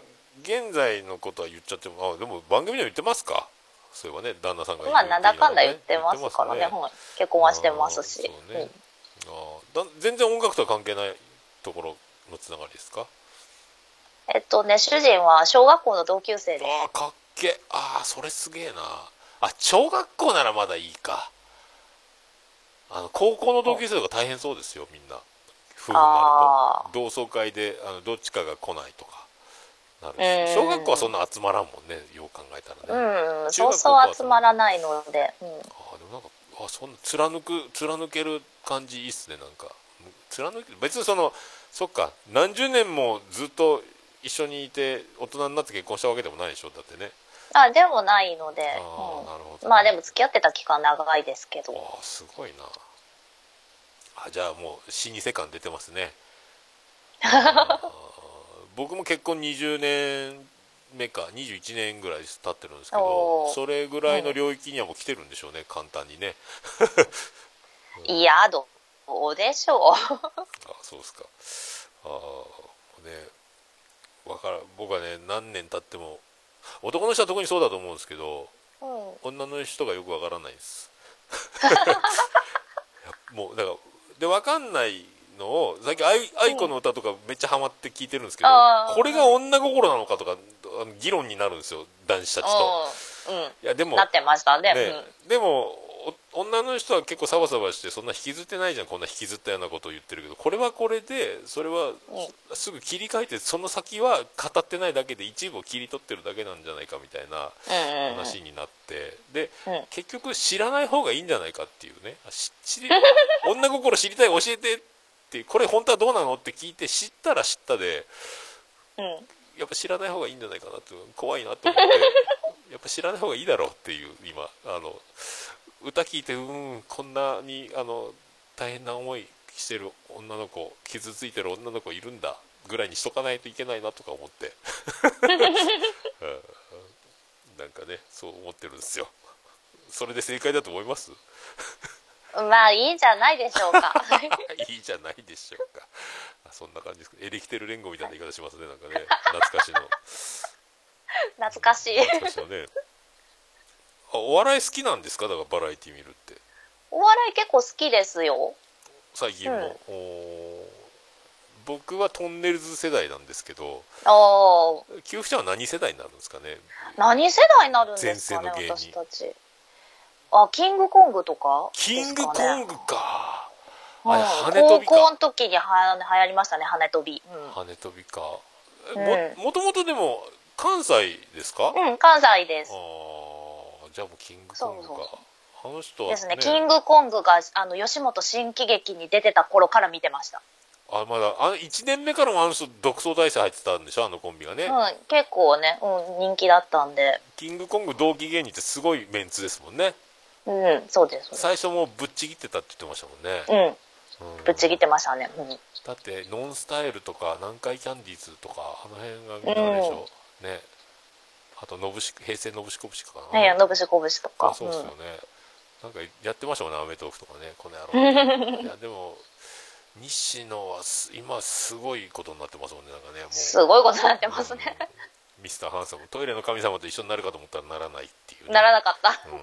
現在のことは言っちゃってもあでも番組でも言ってますか？そういえばね旦那さんがまあなんだかんだ言ってますからね。言ってはい結婚はしてますし。あーそうね。あーだ全然音楽とは関係ないところのつながりですか？うんえっとね主人は小学校の同級生で。ああかっけああそれすげえな。あ小学校ならまだいいか。あの高校の同級生とか大変そうですよみんな。夫婦になあると。同窓会であのどっちかが来ないとか。なるうん。し小学校はそんな集まらんもんねよう考えたらね、あうん。そうそう集まらないので、うん、あでもなんかあそんな貫く貫ける感じいいっすねなんか。貫け別にそのそっか。何十年もずっと一緒にいて大人になって結婚したわけでもないでしょ？だってね。あでもないので、ああなるほどね。うん、まあでも付き合ってた期間長いですけど。ああすごいな。あじゃあもう老舗感出てますね。僕も結婚20年目か21年ぐらい経ってるんですけどそれぐらいの領域にはもう来てるんでしょうね簡単にね。いやどうでしょう。あそうですか。ああねわからん。僕はね何年経っても男の人は特にそうだと思うんですけどうん。女の人がよくわからないんです。もうだからでわかんないのを最近愛愛子の歌とかめっちゃハマって聞いてるんですけど、あー。これが女心なのかとか議論になるんですよ男子たちと、うん、いやでもうん、なってましたね。ねでもお女の人は結構サバサバしてそんな引きずってないじゃんこんな引きずったようなことを言ってるけど。これはこれでそれはすぐ切り替えてその先は語ってないだけで一部を切り取ってるだけなんじゃないかみたいな話になって。でうん結局知らない方がいいんじゃないかっていうね。し知り 女心知りたい教えてってこれ本当はどうなのって聞いて知ったら知ったでうん。やっぱ知らない方がいいんじゃないかなって怖いなと思って。やっぱ知らない方がいいだろうっていう今あの歌聞いてうんこんなにあの大変な思いしてる女の子傷ついてる女の子いるんだぐらいにしとかないといけないなとか思って、うん。なんかねそう思ってるんですよ。それで正解だと思います？まあいいんじゃないでしょうか。いいじゃないでしょうか。あそんな感じですエレキテル連合みたいな言い方しますねなんかね。懐かしの。懐かしい。懐かしのねあお笑い好きなんですか？だからバラエティ見るって。お笑い結構好きですよ。最近も、おー。僕はトンネルズ世代なんですけどああ給付ちゃんは何世代になるんですかね？何世代になるんですかねの芸人。私たち。あキングコングとかキングコングか。うん。あれ羽飛びか。高校の時には流行りましたね羽飛び。羽飛びか。ももともとでも関西ですか、あうん、うん、関西です。あじゃあもうキングコングか。あの人はですね。キングコングがあの吉本新喜劇に出てた頃から見てました、あまだあの1年目からもあの人独走大生入ってたんでしょ？あのコンビがね、うん、結構ね、うん、人気だったんで。キングコング同期芸人ってすごいメンツですもんね。うんそうです。最初もうぶっちぎってたって言ってましたもんね、うん。うん。ぶっちぎってましたね、うん、だってノンスタイルとか南海キャンディーズとかあの辺がみんなあれでしょ、ねあとのぶし平成のぶしこぶしかな。ねえのぶしこぶしとか。あそうですよね、なんかやってましたもんね『アメトーーク』とかねこの野郎。いやでも西野はす今すごいことになってますもんねなんかねもう。すごいことになってますね、うん。ミスターハンサム。トイレの神様と一緒になるかと思ったらならないっていう、ね、ならなかった。うん。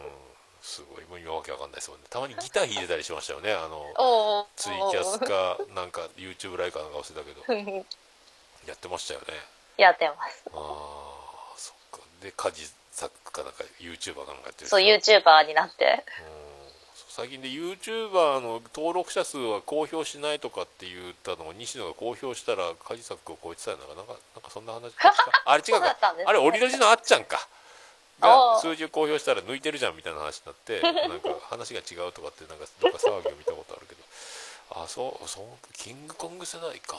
すごいもう今わけわかんないですもんね。たまにギター弾いてたりしましたよねあのツイキャスかなんか YouTube ライカーなんか忘れたけど。うん。やってましたよね。やってます。ああで家事作かなんか YouTuber かなんかやってるそうよ YouTuber になって。うん。最近で YouTuber の登録者数は公表しないとかって言ったのを西野が公表したらカジサックを超えてたよななんかなんかそんな話 あれ違うか。ね。あれオリラジのあっちゃんか。が数字を公表したら抜いてるじゃんみたいな話になってなんか話が違うとかってなんかどっか騒ぎを見たことあるけど。あそうそうキングコング世代か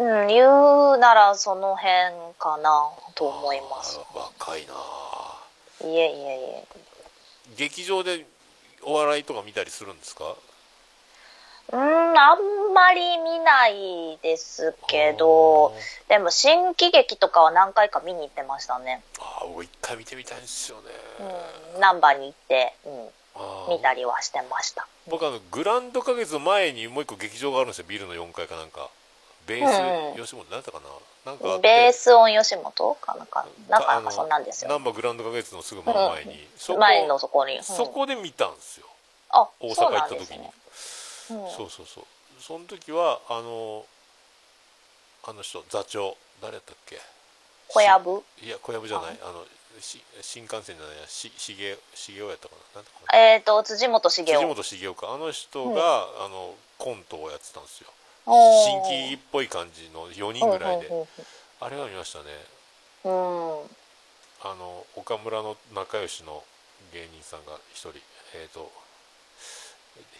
うん言うならその辺かなと思います。若いないえいえいえ。劇場でお笑いとか見たりするんですか？うんあんまり見ないですけどでも新喜劇とかは何回か見に行ってましたね。あー僕一回見てみたいんですよね、うん難波に行って、うん、見たりはしてました。僕あのグランド花月の前にもう一個劇場があるんですよ。ビルの4階かなんかベース、うん。うん吉本なんだったかな？なんかベース音吉本？かなんか。なんかあのなんかそんなんですよ。難波グランド花月のすぐ真ん前に、そこ前のそこに、うん。そこで見たんですよ。あ大阪行った時に。ね、うん。そうそうそう。その時はあのあの人座長。誰やったっけ？小籔？いや小籔じゃない。あのし新幹線じゃないや。ししげしげおやったかな？なんだかなえっ、と辻元茂辻雄本茂雄か。あの人が、あのコントをやってたんですよ新喜劇っぽい感じの4人ぐらいで。うんあれは見ましたね。あの岡村の仲良しの芸人さんが一人えっ、と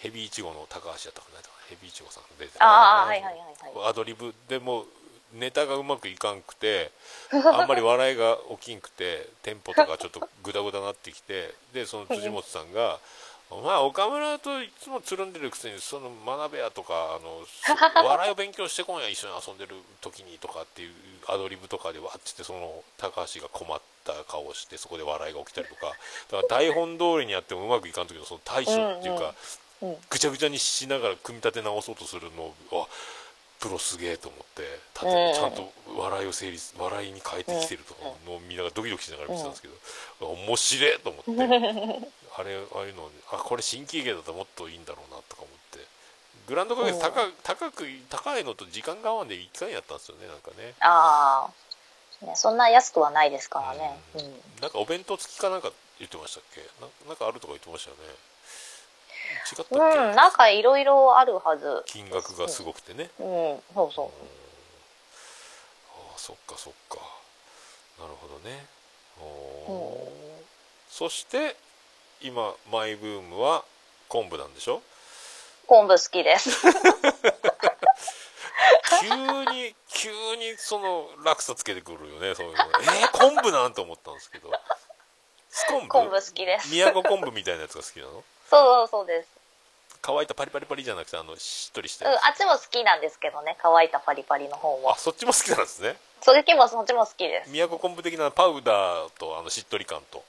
ヘビイチゴの高橋やったかなヘビイチゴさん出てた。ああはいはいはいはい。アドリブでもネタがうまくいかんくてあんまり笑いが起きんくてテンポとかちょっとグダグダなってきてでその辻本さんが「お前岡村といつもつるんでるくせにその学べや」とかあのそ 笑いを勉強してこんや一緒に遊んでる時にとかっていうアドリブとかでわっつってその高橋が困った顔をしてそこで笑いが起きたりとか。だから台本通りにやってもうまくいかん時のその対処っていうか、うんうん。ぐちゃぐちゃにしながら組み立て直そうとするのをあプロすげえと思ってちゃんと笑いを成立笑いに変えてきてるとかのを見ながらドキドキしながら見てたんですけど、面白いと思って あれああいうのあこれ新喜劇だともっといいんだろうなとか思ってグランド花月高,、高く高いのと時間が合わんで1回やったんですよねなんかね。ああ、ね、そんな安くはないですからね、うん。なんかお弁当付きかなんか言ってましたっけ？ななんかあるとか言ってましたよね違ったうん、なんかいろいろあるはず。金額がすごくてね、うんそうそう。ああそっかそっか。なるほどね。おー。そして今マイブームは昆布なんでしょ？昆布好きです。急に急にその落差つけてくるよねそういうのえー、昆布なんと思ったんですけど。ス昆布昆布好きです。宮古昆布みたいなやつが好きなの？そうそうです。乾いたパリパリパリじゃなくてあのしっとりして。うん、あっちも好きなんですけどね乾いたパリパリの方も。あそっちも好きなんですね。それもそっちも好きです。宮古昆布的なパウダーとあのしっとり感と、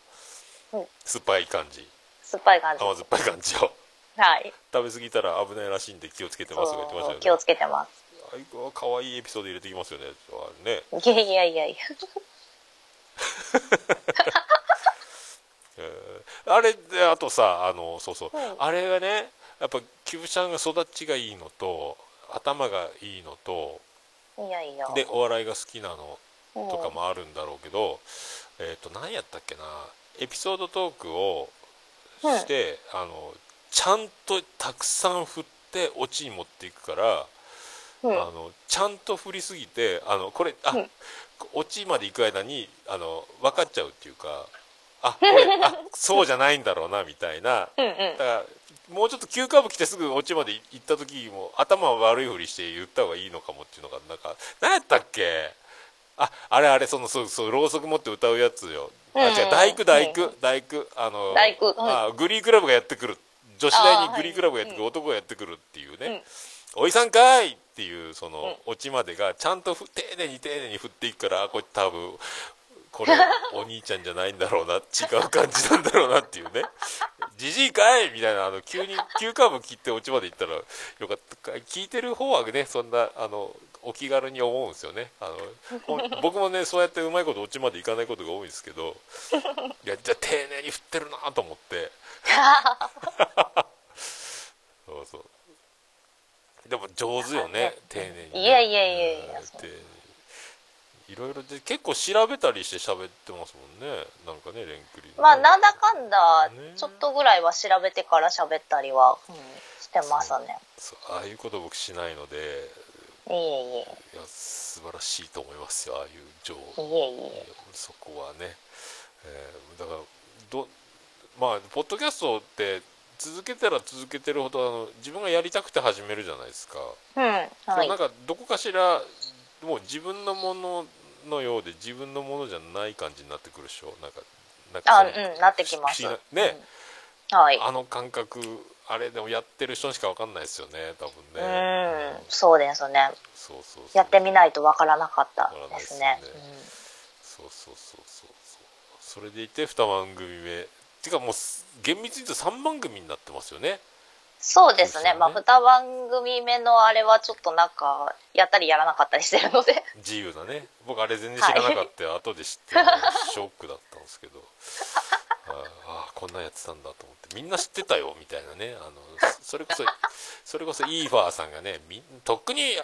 うん。酸っぱい感じ。酸っぱい感じ。甘酸っぱい感じを。はい。食べ過ぎたら危ないらしいんで気をつけてますとか言ってましたよね。気をつけてます。可愛いエピソード入れてきますよね。ね、いやいやいやいや えーあれであとさあのそうそう、う。んあれがねやっぱキューちゃんが育ちがいいのと頭がいいのといやいや。でお笑いが好きなのう。んとかもあるんだろうけど、えっ、と何やったっけなエピソードトークをして、あのちゃんとたくさん振ってオチに持っていくから、うんあのちゃんと振りすぎてあのこれあ、うんオチまで行く間にあの分かっちゃうっていうかああそうじゃないんだろうなみたいな。うんうん。だからもうちょっと急カーブ来てすぐオチまで行った時も頭悪いふりして言った方がいいのかもっていうのがなんか何やったっけ？ああれあれそのそうそうろうそく持って歌うやつよ、あうん違う大工大工大工あの大工はいあグリークラブがやってくる。女子大にグリークラブがやってくる、男がやってくるっていうね、おいさんかい！っていうそのオチまでがちゃんとふ丁寧に丁寧に振っていくからあこれ多分これお兄ちゃんじゃないんだろうな違う感じなんだろうなっていうね。じじいかいみたいなあの急に急カーブ切ってオチまで行ったらよかったか聞いてる方はねそんなあのお気軽に思うんですよね。あの 僕もねそうやってうまいことオチまでいかないことが多いんですけど いやじゃあ丁寧に振ってるなと思って。そうそう。でも上手よね丁寧にね、いやいやいやいやうん丁寧にいろいろで結構調べたりして喋ってますもんね。なんかねレンクリね。まあなんだかんだね。ちょっとぐらいは調べてから喋ったりは、うんしてますね。ああいうこと僕しないので。いえいえ。いや素晴らしいと思いますよああいう情いえいえ。そこはね、えーだからどまあポッドキャストって続けたら続けてるほどあの自分がやりたくて始めるじゃないですか、うんはい。なんかどこかしらもう自分のもののようで自分のものじゃない感じになってくるでしょ？なんかなんかあうんなってきます。ね、うん。はい。あの感覚あれでもやってる人にしか分かんないですよね多分うね、んそうですね。そうそうやってみないとわからなかったですね。わからないですそうそうそうそうそれでいて2番組目。てかもうす厳密に言うと3番組になってますよねそうですね。ね。まあ2番組目のあれはちょっとなんかやったりやらなかったりしてるので。自由だね。僕あれ全然知らなかった、後で知ってショックだったんですけど。ああこんなんやってたんだと思って。みんな知ってたよみたいなね。あのそれこそそれこそイーファーさんがねみとっくに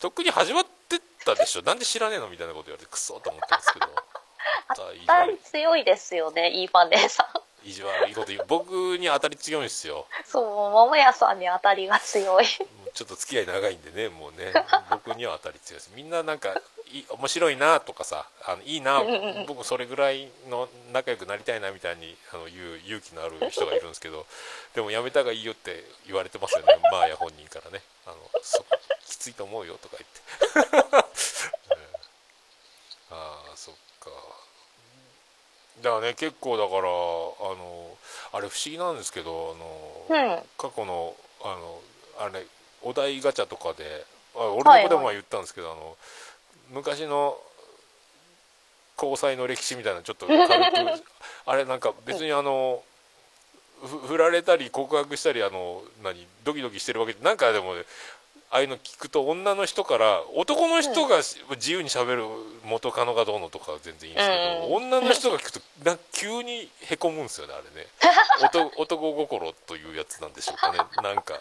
とっくに始まってたでしょ。なんで知らねえのみたいなこと言われてクソと思ったんですけど。また意地当た悪り強いですよねいいファン姉さん意地悪いこと言う。僕に当たり強いんですよ。そう桃屋さんに当たりが強い。ちょっと付き合い長いんでねもうね。僕には当たり強いです。みんななんかい面白いなとかさあのいいなうんうんうん。僕それぐらいの仲良くなりたいなみたいにあの言う勇気のある人がいるんですけどでもやめた方がいいよって言われてますよね。まあや本人からね。あのそきついと思うよとか言って、う んああそっかだからね結構だからあのあれ不思議なんですけどあの、うん過去のあのあれお題ガチャとかであ俺はい。の子でもまあ言ったんですけど、あの昔の交際の歴史みたいなのちょっと軽く あれなんか別にあのふ振られたり告白したりあの何ドキドキしてるわけなんかでもねああいうの聞くと女の人から男の人がし自由にしゃべる元カノがどうのとかは全然いいんですけど、うん女の人が聞くとな急にへこむんですよねあれね。男男心というやつなんでしょうかね。なんか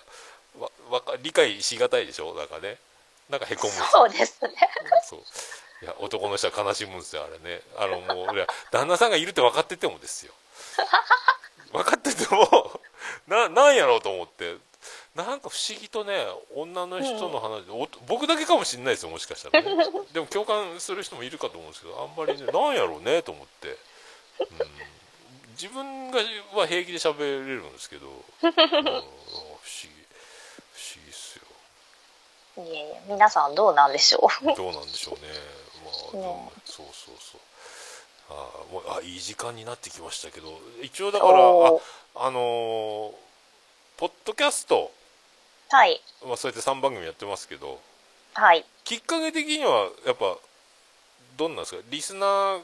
わわか理解しがたいでしょ？なんかね。なんかへこむそうですね。そう。いや男の人は悲しむんですよあれね。あのもういや旦那さんがいるって分かっててもですよ。分かっててもななんやろうと思ってなんか不思議とね女の人の話、お僕だけかもしれないですよもしかしたらね。でも共感する人もいるかと思うんですけどあんまりねなんやろうねと思って、うん、自分がは平気で喋れるんですけど、うん、不思議。不思議っすよ。いえいえ皆さんどうなんでしょう。どうなんでしょうね。まあ、でもそうそうそう。あもうあいい時間になってきましたけど一応だからああのーポッドキャスト、はい。まあ、そうやって3番組やってますけどはい。きっかけ的にはやっぱどんなんですか？リスナー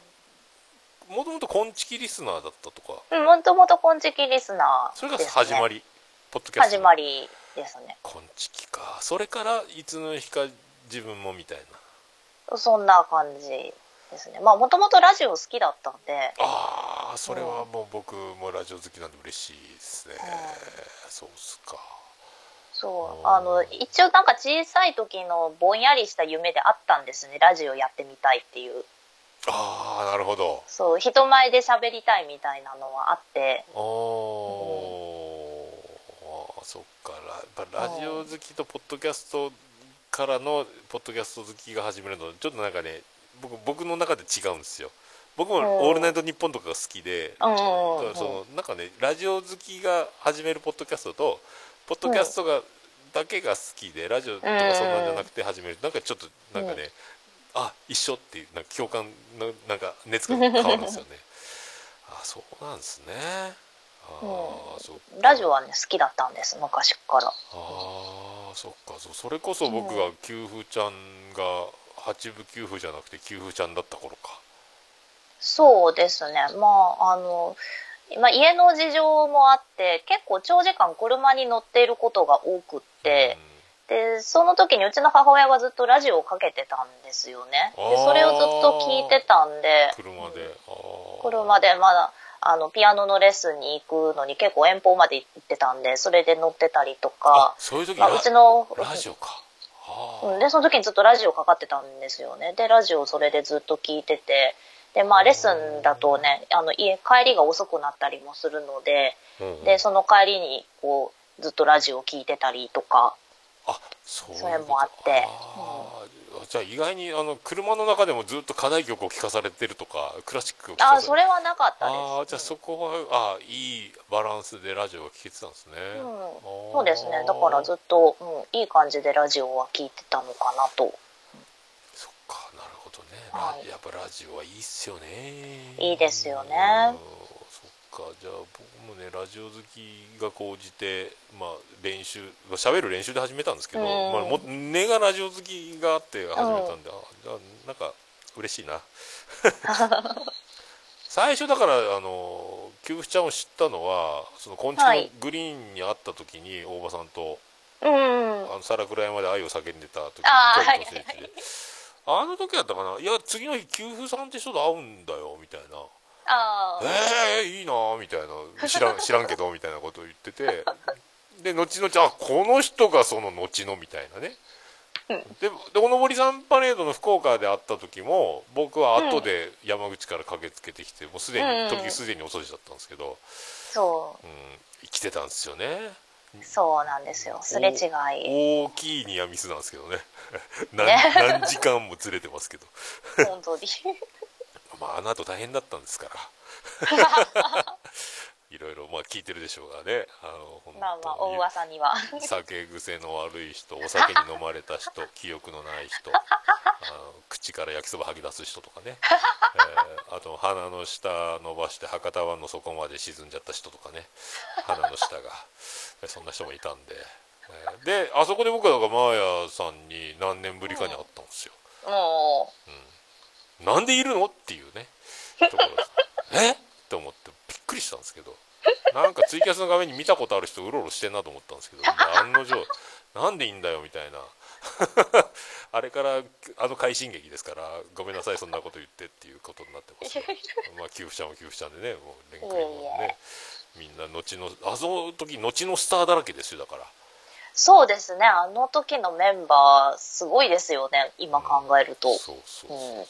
もともとちきリスナーだったとか？うんもともとちきリスナーそれが始まり、ポッドキャスト始まりですね。ちきか。それからいつの日か自分もみたいな。そんな感じですね。まあもともとラジオ好きだったんで。ああそれはもう僕もラジオ好きなんで嬉しいですね、ん。そうっすかそう。あの一応なんか小さい時のぼんやりした夢であったんですね。ラジオやってみたいっていう。ああなるほど。そう。人前で喋りたいみたいなのはあって。あー。あーそっか。ララジオ好きとポッドキャストからのポッドキャスト好きが始めるのちょっとなんかね僕僕の中で違うんですよ。僕もうん「オールナイトニッポン」とかが好きで、そのなんかねラジオ好きが始めるポッドキャストとポッドキャストが、だけが好きでラジオとかそんなんじゃなくて始める。なんかちょっとなんかね、あ一緒っていうなんか共感のなんか熱が変わるんですよね。あそうなんですね。ああ、そっか。ラジオはね好きだったんです昔から。ああそっかそうそれこそ僕が給付ちゃんが八部給付じゃなくて給付ちゃんだった頃か。そうですね。まああのまあ、家の事情もあって結構長時間車に乗っていることが多くって、でその時にうちの母親がずっとラジオをかけてたんですよね。でそれをずっと聞いてたんでうん車で、ああ車でまだあのピアノのレッスンに行くのに結構遠方まで行ってたんでそれで乗ってたりとあか、そういう時まあ、うちのラジオか。でその時にずっとラジオかかってたんですよね。でラジオをそれでずっと聞いててでまあレッスンだとねあの家帰りが遅くなったりもするのでうんうん。でその帰りにこうずっとラジオを聞いてたりとかあそういうそれもあって。あーじゃあ意外にあの車の中でもずっと課題曲を聴かされてるとかクラシックをあそれはなかったです。あーじゃあそこはあいいバランスでラジオが聴けてたんですね、うん。そうですね。だからずっと、うん、いい感じでラジオは聞いてたのかなとはい。やっぱラジオはいいっすよね。いいですよね。うんそっか。じゃあ僕もねラジオ好きが高じてまあ練習喋る練習で始めたんですけど、うん。まあ、も根がラジオ好きがあって始めたんで、あじゃあなんか嬉しいな。最初だからあの給付ちゃんを知ったのはその「こんちきのはい。グリーン」に会った時に大場さんとうんあの皿倉山で愛を叫んでた時あー距離と聖地であの時だったかな？いや次の日給付さんって人と会うんだよみたいな。ああえー、いいなみたいな。知らん知らんけどみたいなことを言ってて。で後々あこの人がその後のみたいなね。ででおのぼりさんパレードの福岡で会った時も僕は後で山口から駆けつけてきてもうすでうん。に時すでに遅しだったんですけど、そう。ん、来てたんですよね。うそうなんですよ。すれ違い。大きいニアミスなんですけどね。何ね。何時間もずれてますけど。本当に。まああの後大変だったんですから いろいろまあ聞いてるでしょうがね。あの本まあまあお噂には。酒癖の悪い人お酒に飲まれた人 記憶のない人あの口から焼きそば吐き出す人とかね、えーあと鼻の下伸ばして博多湾の底まで沈んじゃった人とかね。鼻の下が。えそんな人もいたんで、えーであそこで僕はだからマーヤさんに何年ぶりかに会ったんですよ、もなんでいるの？っていうね。ところ え？って思ってびっくりしたんですけど なんかツイキャスの画面に見たことある人うろうろしてんなと思ったんですけど案の定なんでいいんだよみたいな。あれからあの快進撃ですからごめんなさいそんなこと言ってっていうことになってますよ。まあ給付ちゃんは給付ちゃんでねもう連携もねみんな後のあその時後のスターだらけですよだから。うそうですね。あの時のメンバーすごいですよね。今考えると、そうそうそう、うん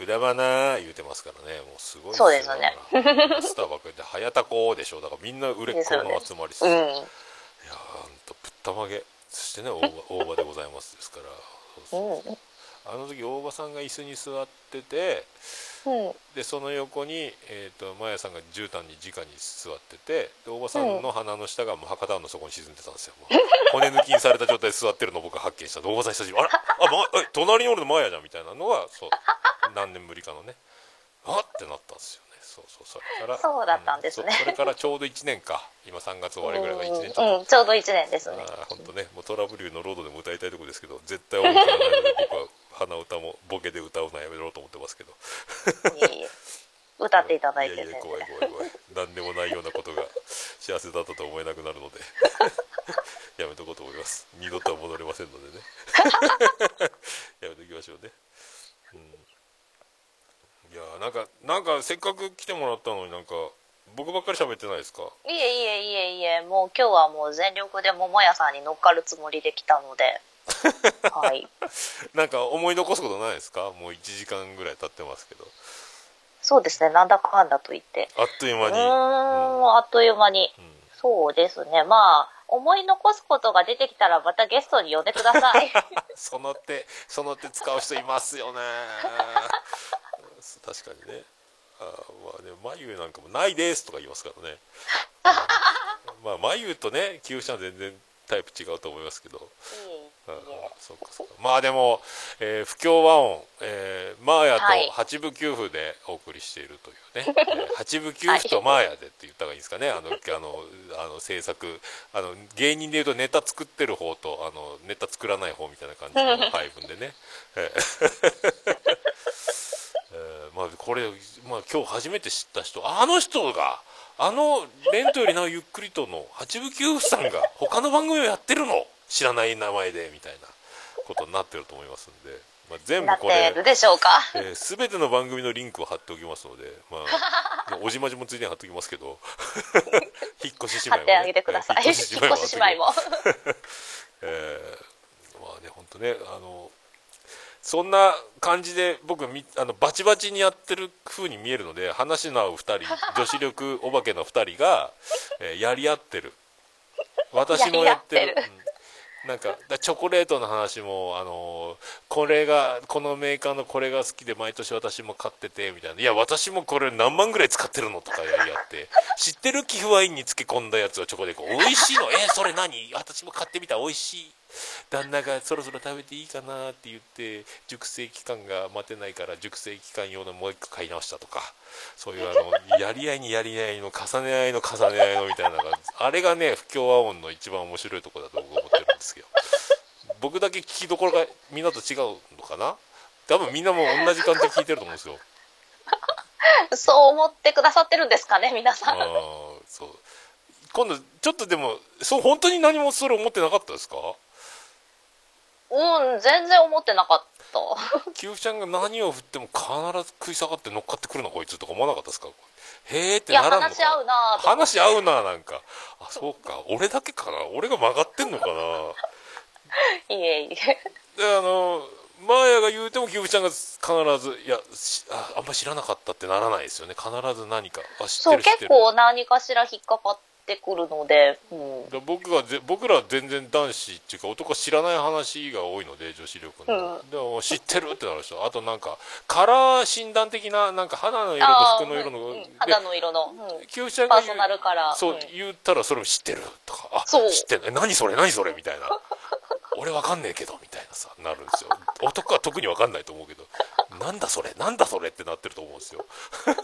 くだばなー言うてますからね。もうすごいっそうですね。だからスターばっかりで早田子でしょ。だからみんな売れっ子の集まりっす。うん。いやーほんとぶったまげ。そしてね大場 大場でございますですから。そうそうう。ん。あの時大場さんが椅子に座っててうんでその横に、えー、とマヤさんが絨毯に直に座っててでおばさんの鼻の下がもう博多湾の底に沈んでたんですよ。骨抜きにされた状態で座ってるのを僕が発見したおばさん久しぶり。あれあ、ま、え隣におるのマヤじゃんみたいなのがそう何年ぶりかのね。あってなったんですよ。ねそうそうそれからそうだったんですね。うそそれからちょうど1年か。今3月終わりぐらいが1年ちょうんうんちょうど1年ですね。あ本当ねもうトラブルのロードでも歌いたいとこですけど絶対音楽がないので僕は鼻歌もボケで歌うのやめろうと思ってますけど。いえいえ。歌っていただいて全然いやいや怖い怖い怖い何でもないようなことが幸せだったと思えなくなるので。やめとこうと思います。二度とは戻れませんのでね。やめときましょうね、うん、いやなんかなんかせっかく来てもらったのになんか僕ばっかり喋ってないですか？いえいえいえいえもう今日はもう全力で桃屋さんに乗っかるつもりで来たので。はい。なんか思い残すことないですか？もう1時間ぐらい経ってますけど。そうですねなんだかんだと言って。あっという間に。うーん。あっという間に。うん。そうですね。まあ思い残すことが出てきたらまたゲストに呼んでください。その手その手使う人いますよね 確かにね。あーまあね眉なんかも「ないです」とか言いますからね。まあ眉とね旧車は全然タイプ違うと思いますけど。あーそうかそうか。まあでも、えー不協和音、えーマーヤはい。と八部九夫でお送りしているというね、えー八部九夫とマーヤでって言った方がいいですかね。あのあのあの制作あの芸人でいうとネタ作ってる方とあのネタ作らない方みたいな感じの配分でね、えれ、まあ、今日初めて知った人あの人があの「レントよりなおゆっくりと」の八部九夫さんが他の番組をやってるの？知らない名前でみたいなことになってると思いますんで、まあ、全部これでしょうか？えー、全ての番組のリンクを貼っておきますので、まあ、おじまじもついでに貼っておきますけど 引っ越し姉妹も、ね、貼ってあげてください。えー引っ越し姉妹も。えーまあね本当ねあのそんな感じで僕みあのバチバチにやってる風に見えるので話の合う2人 女子力お化けの2人が、えーやり合ってる。私もやってる。なんかだチョコレートの話もあのこれがこのメーカーのこれが好きで毎年私も買っててみたいな。いや私もこれ何万ぐらい使ってるのとかやり合って。知ってる？寄付ワインに漬け込んだやつをチョコでこう美味しいの。えそれ何？私も買ってみた。美味しい旦那がそろそろ食べていいかなって言って熟成期間が待てないから熟成期間用のもう一個買い直したとかそういうあの やり合いにやり合いの重ね合いの重ね合いのみたいなのがあれがね不協和音の一番面白いところだと僕は思ってるんですけど。僕だけ聞きどころがみんなと違うのかな？多分みんなも同じ感じで聞いてると思うんですよ。そう思ってくださってるんですかね皆さあんーそう。今度ちょっとでもそう本当に何もそれ思ってなかったですか？うん全然思ってなかった。キューちゃんが何を振っても必ず食い下がって乗っかってくるなこいつとか思わなかったですか？へーってならんのか話し合うな話し合うななんか。あそうか。俺だけか。な俺が曲がってんのかな？いえいえ。であのマーヤが言うてもキューちゃんが必ずいやしああんま知らなかったってならないですよね。必ず何かあ知ってそうる知ってる。結構何かしら引っかかってくるので、うん、で僕がぜ僕らは全然男子っていうか男は知らない話が多いので女子力の、うでも知ってるってなる人。あとなんかカラー診断的ななんか肌の色と服の色の、うん。肌の色の、うん。キューちゃんが言うパーソナルカラー。そう、うん。言ったらそれも知ってるとかあそう。知ってんの？え何それ？何それ？みたいな。俺わかんねえけどみたいなさなるんですよ。男は特にわかんないと思うけど。なんだそれ？なんだそれってなってると思うんですよ。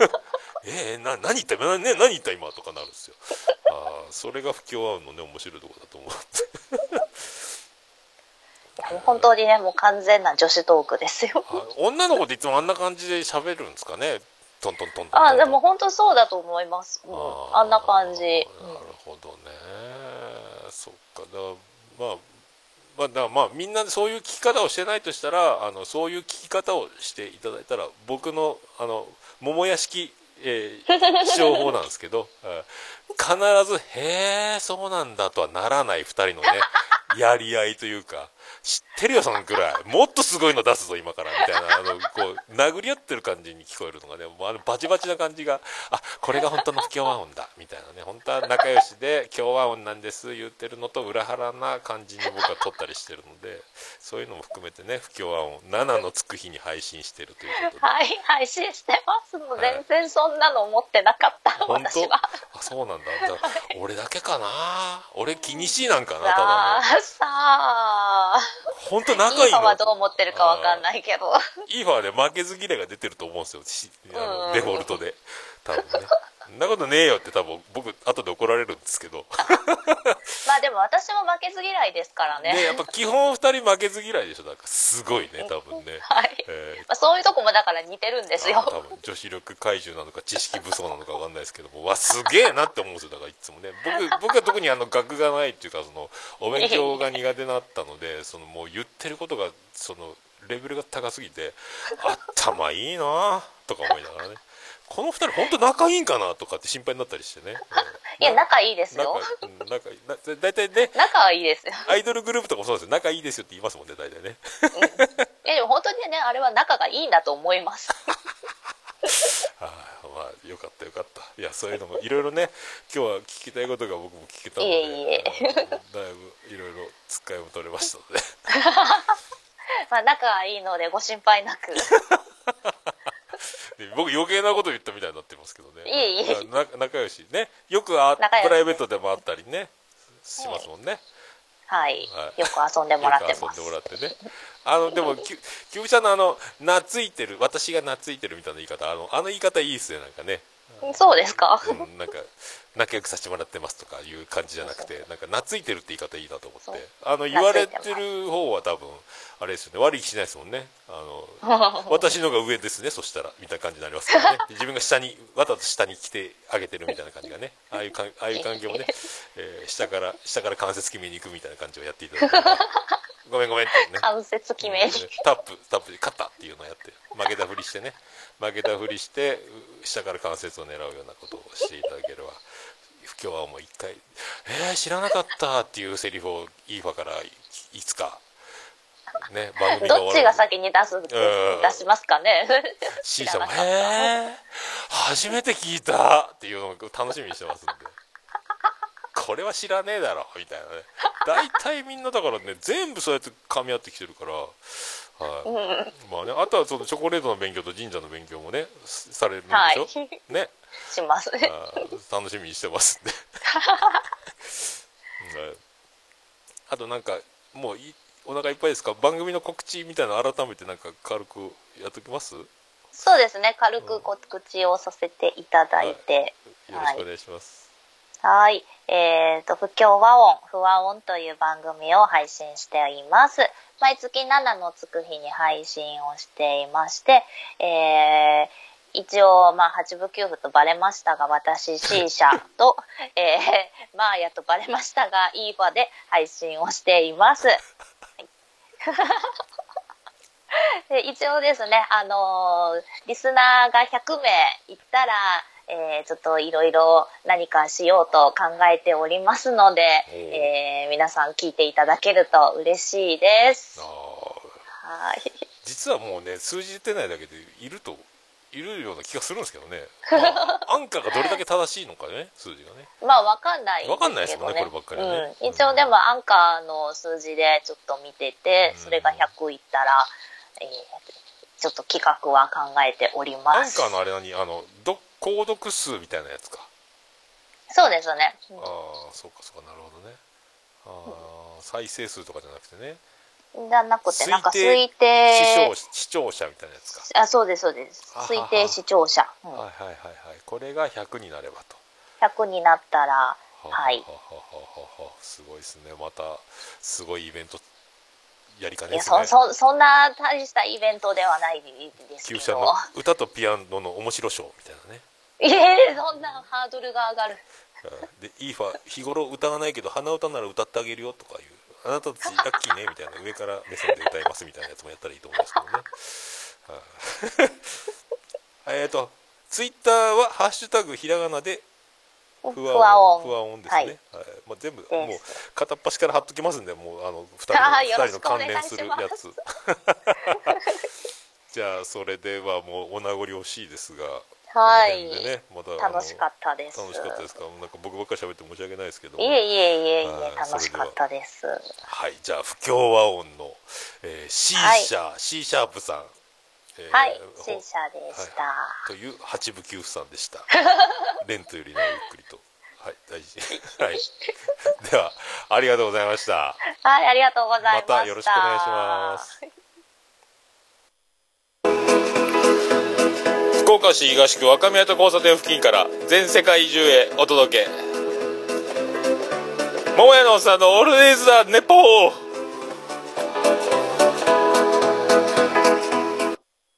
えー、な何言った今、ね、何言った今？とかなるんですよそれが不協和音のね面白いところだと思う もう本当にねもう完全な女子トークですよ。あ女の子っていつもあんな感じで喋るんですかね？トントントントンあでも本当そうだと思います、うあんな感じ、なるほどね。そっか。だまあまあ、だまあみんなそういう聞き方をしてないとしたらあのそういう聞き方をしていただいたら僕のあの桃屋敷、えー、気象法なんですけど、えー必ず「へえそうなんだ」とはならない2人のね やり合いというか知ってるよそのくらい。もっとすごいの出すぞ今から。みたいな。あのこう殴り合ってる感じに聞こえるのがねもうあのバチバチな感じがあこれが本当の不協和音だ。みたいなね。本当は仲良しで協和音なんです言ってるのと裏腹な感じに僕は撮ったりしてるのでそういうのも含めてね不協和音7のつく日に配信してるということで。はい、配信してます。もうはい。全然そんなの思ってなかった、本当？私は。あそうなんだ。じゃあ俺だけかな？俺気にしいなんかなたさだあ、さあ、の本当仲いいの？いいファはどう思ってるかわかんないけど。いいファはね負けず嫌いが出てると思うんですよ。デフォルトで多分ね。そんなことねえよって多分僕後で怒られるんですけど。まあでも私も負けず嫌いですからね。ねやっぱ基本2人負けず嫌いでしょ。だからすごいね 多分ね、はい。えー。まあ、そういうとこもだから似てるんですよ。あ多分女子力怪獣なのか知識武装なのか分かんないですけど。もわすげえなって思うんですよ。だからいつもね。僕 僕は特にあの学がないっていうかそのお勉強が苦手だったのでそのもう言ってることがそのレベルが高すぎて頭いいなとか思いながらねこの2人本当仲いいんかなとかって心配になったりしてね、う んいや、仲いいですよ。仲いい。な大体ね。仲はいいですよ。アイドルグループとかもそうですよ。仲いいですよって言いますもんね大体ね。いや、でも本当にね、あれは仲がいいんだと思います。ああまあよかったよかった。いやそういうのもいろいろね今日は聞きたいことが僕も聞けたので。いえいえ。だいぶいろいろつっかいも取れましたので。まあ、仲がいいのでご心配なく。で僕余計なこと言ったみたいになってますけどね。いえいえ。な仲良し。ね。よくあプライベートでもあったりね。しますもんね、はい。は。い。よく遊んでもらってます。遊んで。もらってね。あのでもきゅきゅうちゃんのあの懐いてる私が懐いてるみたいな言い方あのあの言い方いいっすねなんかね。そうですか。うん、なんか仲良くさせてもらってますとかいう感じじゃなくてなんか懐いてるって言い方いいなと思って。あの言われてる方は多分あれですよね。悪い気しないですもんね。あの 私のが上ですねそしたら。みたいな感じになりますからね。自分が下にわざと下に来てあげてるみたいな感じがね。ああいうかんああいう関係もね、えー下から下から関節決めに行くみたいな感じをやっていただいてごめんごめんってね。関節決めに。タップタップで勝ったっていうのをやって負けたふりしてね。負けたふりしてう下から関節を狙うようなことをしていただければ不協和音も一回「えー、知らなかった」っていうセリフをイーファからいいつかね番組がどっちが先に出す出しますかね。C さんも「知らなかった。へえ初めて聞いた」っていうのを楽しみにしてますんで。これは知らねえだろみたいなね。大体みんなだからね全部そうやって噛み合ってきてるから、はい。うん。まあね、あとはそのチョコレートの勉強と神社の勉強もねすされるんではい。しょ、ねします。楽しみにしてますんでうんあとなんかもういお腹いっぱいですか？番組の告知みたいなの改めてなんか軽くやっときます？よそうですね。軽く告知をさせていただいて。ろしくお願いします、はい。えっ、と、不協和音、不和音という番組を配信しています。毎月7のつく日に配信をしていまして、えー一応、まあ、8部9部とバレましたが、私 C 社と、えー、マーヤとバレましたが、イーファで配信をしています。はい で一応ですね、あのーリスナーが100名いったら、えーちょっといろいろ何かしようと考えておりますので、えー皆さん聞いていただけると嬉しいです。はい。実はもうね数字出てないだけでいるといるような気がするんですけどね、まあ、アンカーがどれだけ正しいのかね数字がね。まあ、わかんないね。わかんないですもんねこればっかりはね。うん。一応でもアンカーの数字でちょっと見てて、うん。それが100いったら、えーちょっと企画は考えておりアンます。カーのあれ何？あのど購読数みたいなやつか。そうですね。ああそうかそうかなるほどね。ああ再生数とかじゃなくてねじゃなくて、なんか推視定聴、視聴者みたいなやつか。あ、そうです、そうです。推定視聴者。うん。はいはいはいはい。これが100になればと。100になったら、ははいははは。はすごいですね。またすごいイベントやりかねですねそ、そ、そんな大したイベントではないですけど。歌とピアノの面白ショーみたいなね。いえ、そんなハードルが上がる。うん。でイーファ日頃歌わないけど鼻歌なら歌ってあげるよとかいうあなたたちラッキーねみたいな上から目線で歌いますみたいなやつもやったらいいと思うんですけどねえっとツイッターは「ハッシュタグひらがな」で不不和音不和音ですね、はいまあ、全部もう片っ端から貼っときますんでもうあの2人のあー二人の関連するやつじゃあそれではもうお名残惜しいですがはい。ねまた楽しかったです。楽しかったですか？なんか僕ばっかり喋って申し訳ないですけど。いえいえいえいえはい楽しかったです。はいじゃあ不協和音の、えー、C シャ、C シャープさん、えーはいほ C 社でした、という八部九夫さんでした。レントよりなおゆっくりと。はい大事。はい。ではありがとうございました。はいありがとうございました。またよろしくお願いします岡市東区若宮と交差点付近から全世界中へお届け。桃屋のおっさんのオールディーズ・ザ・ネポー。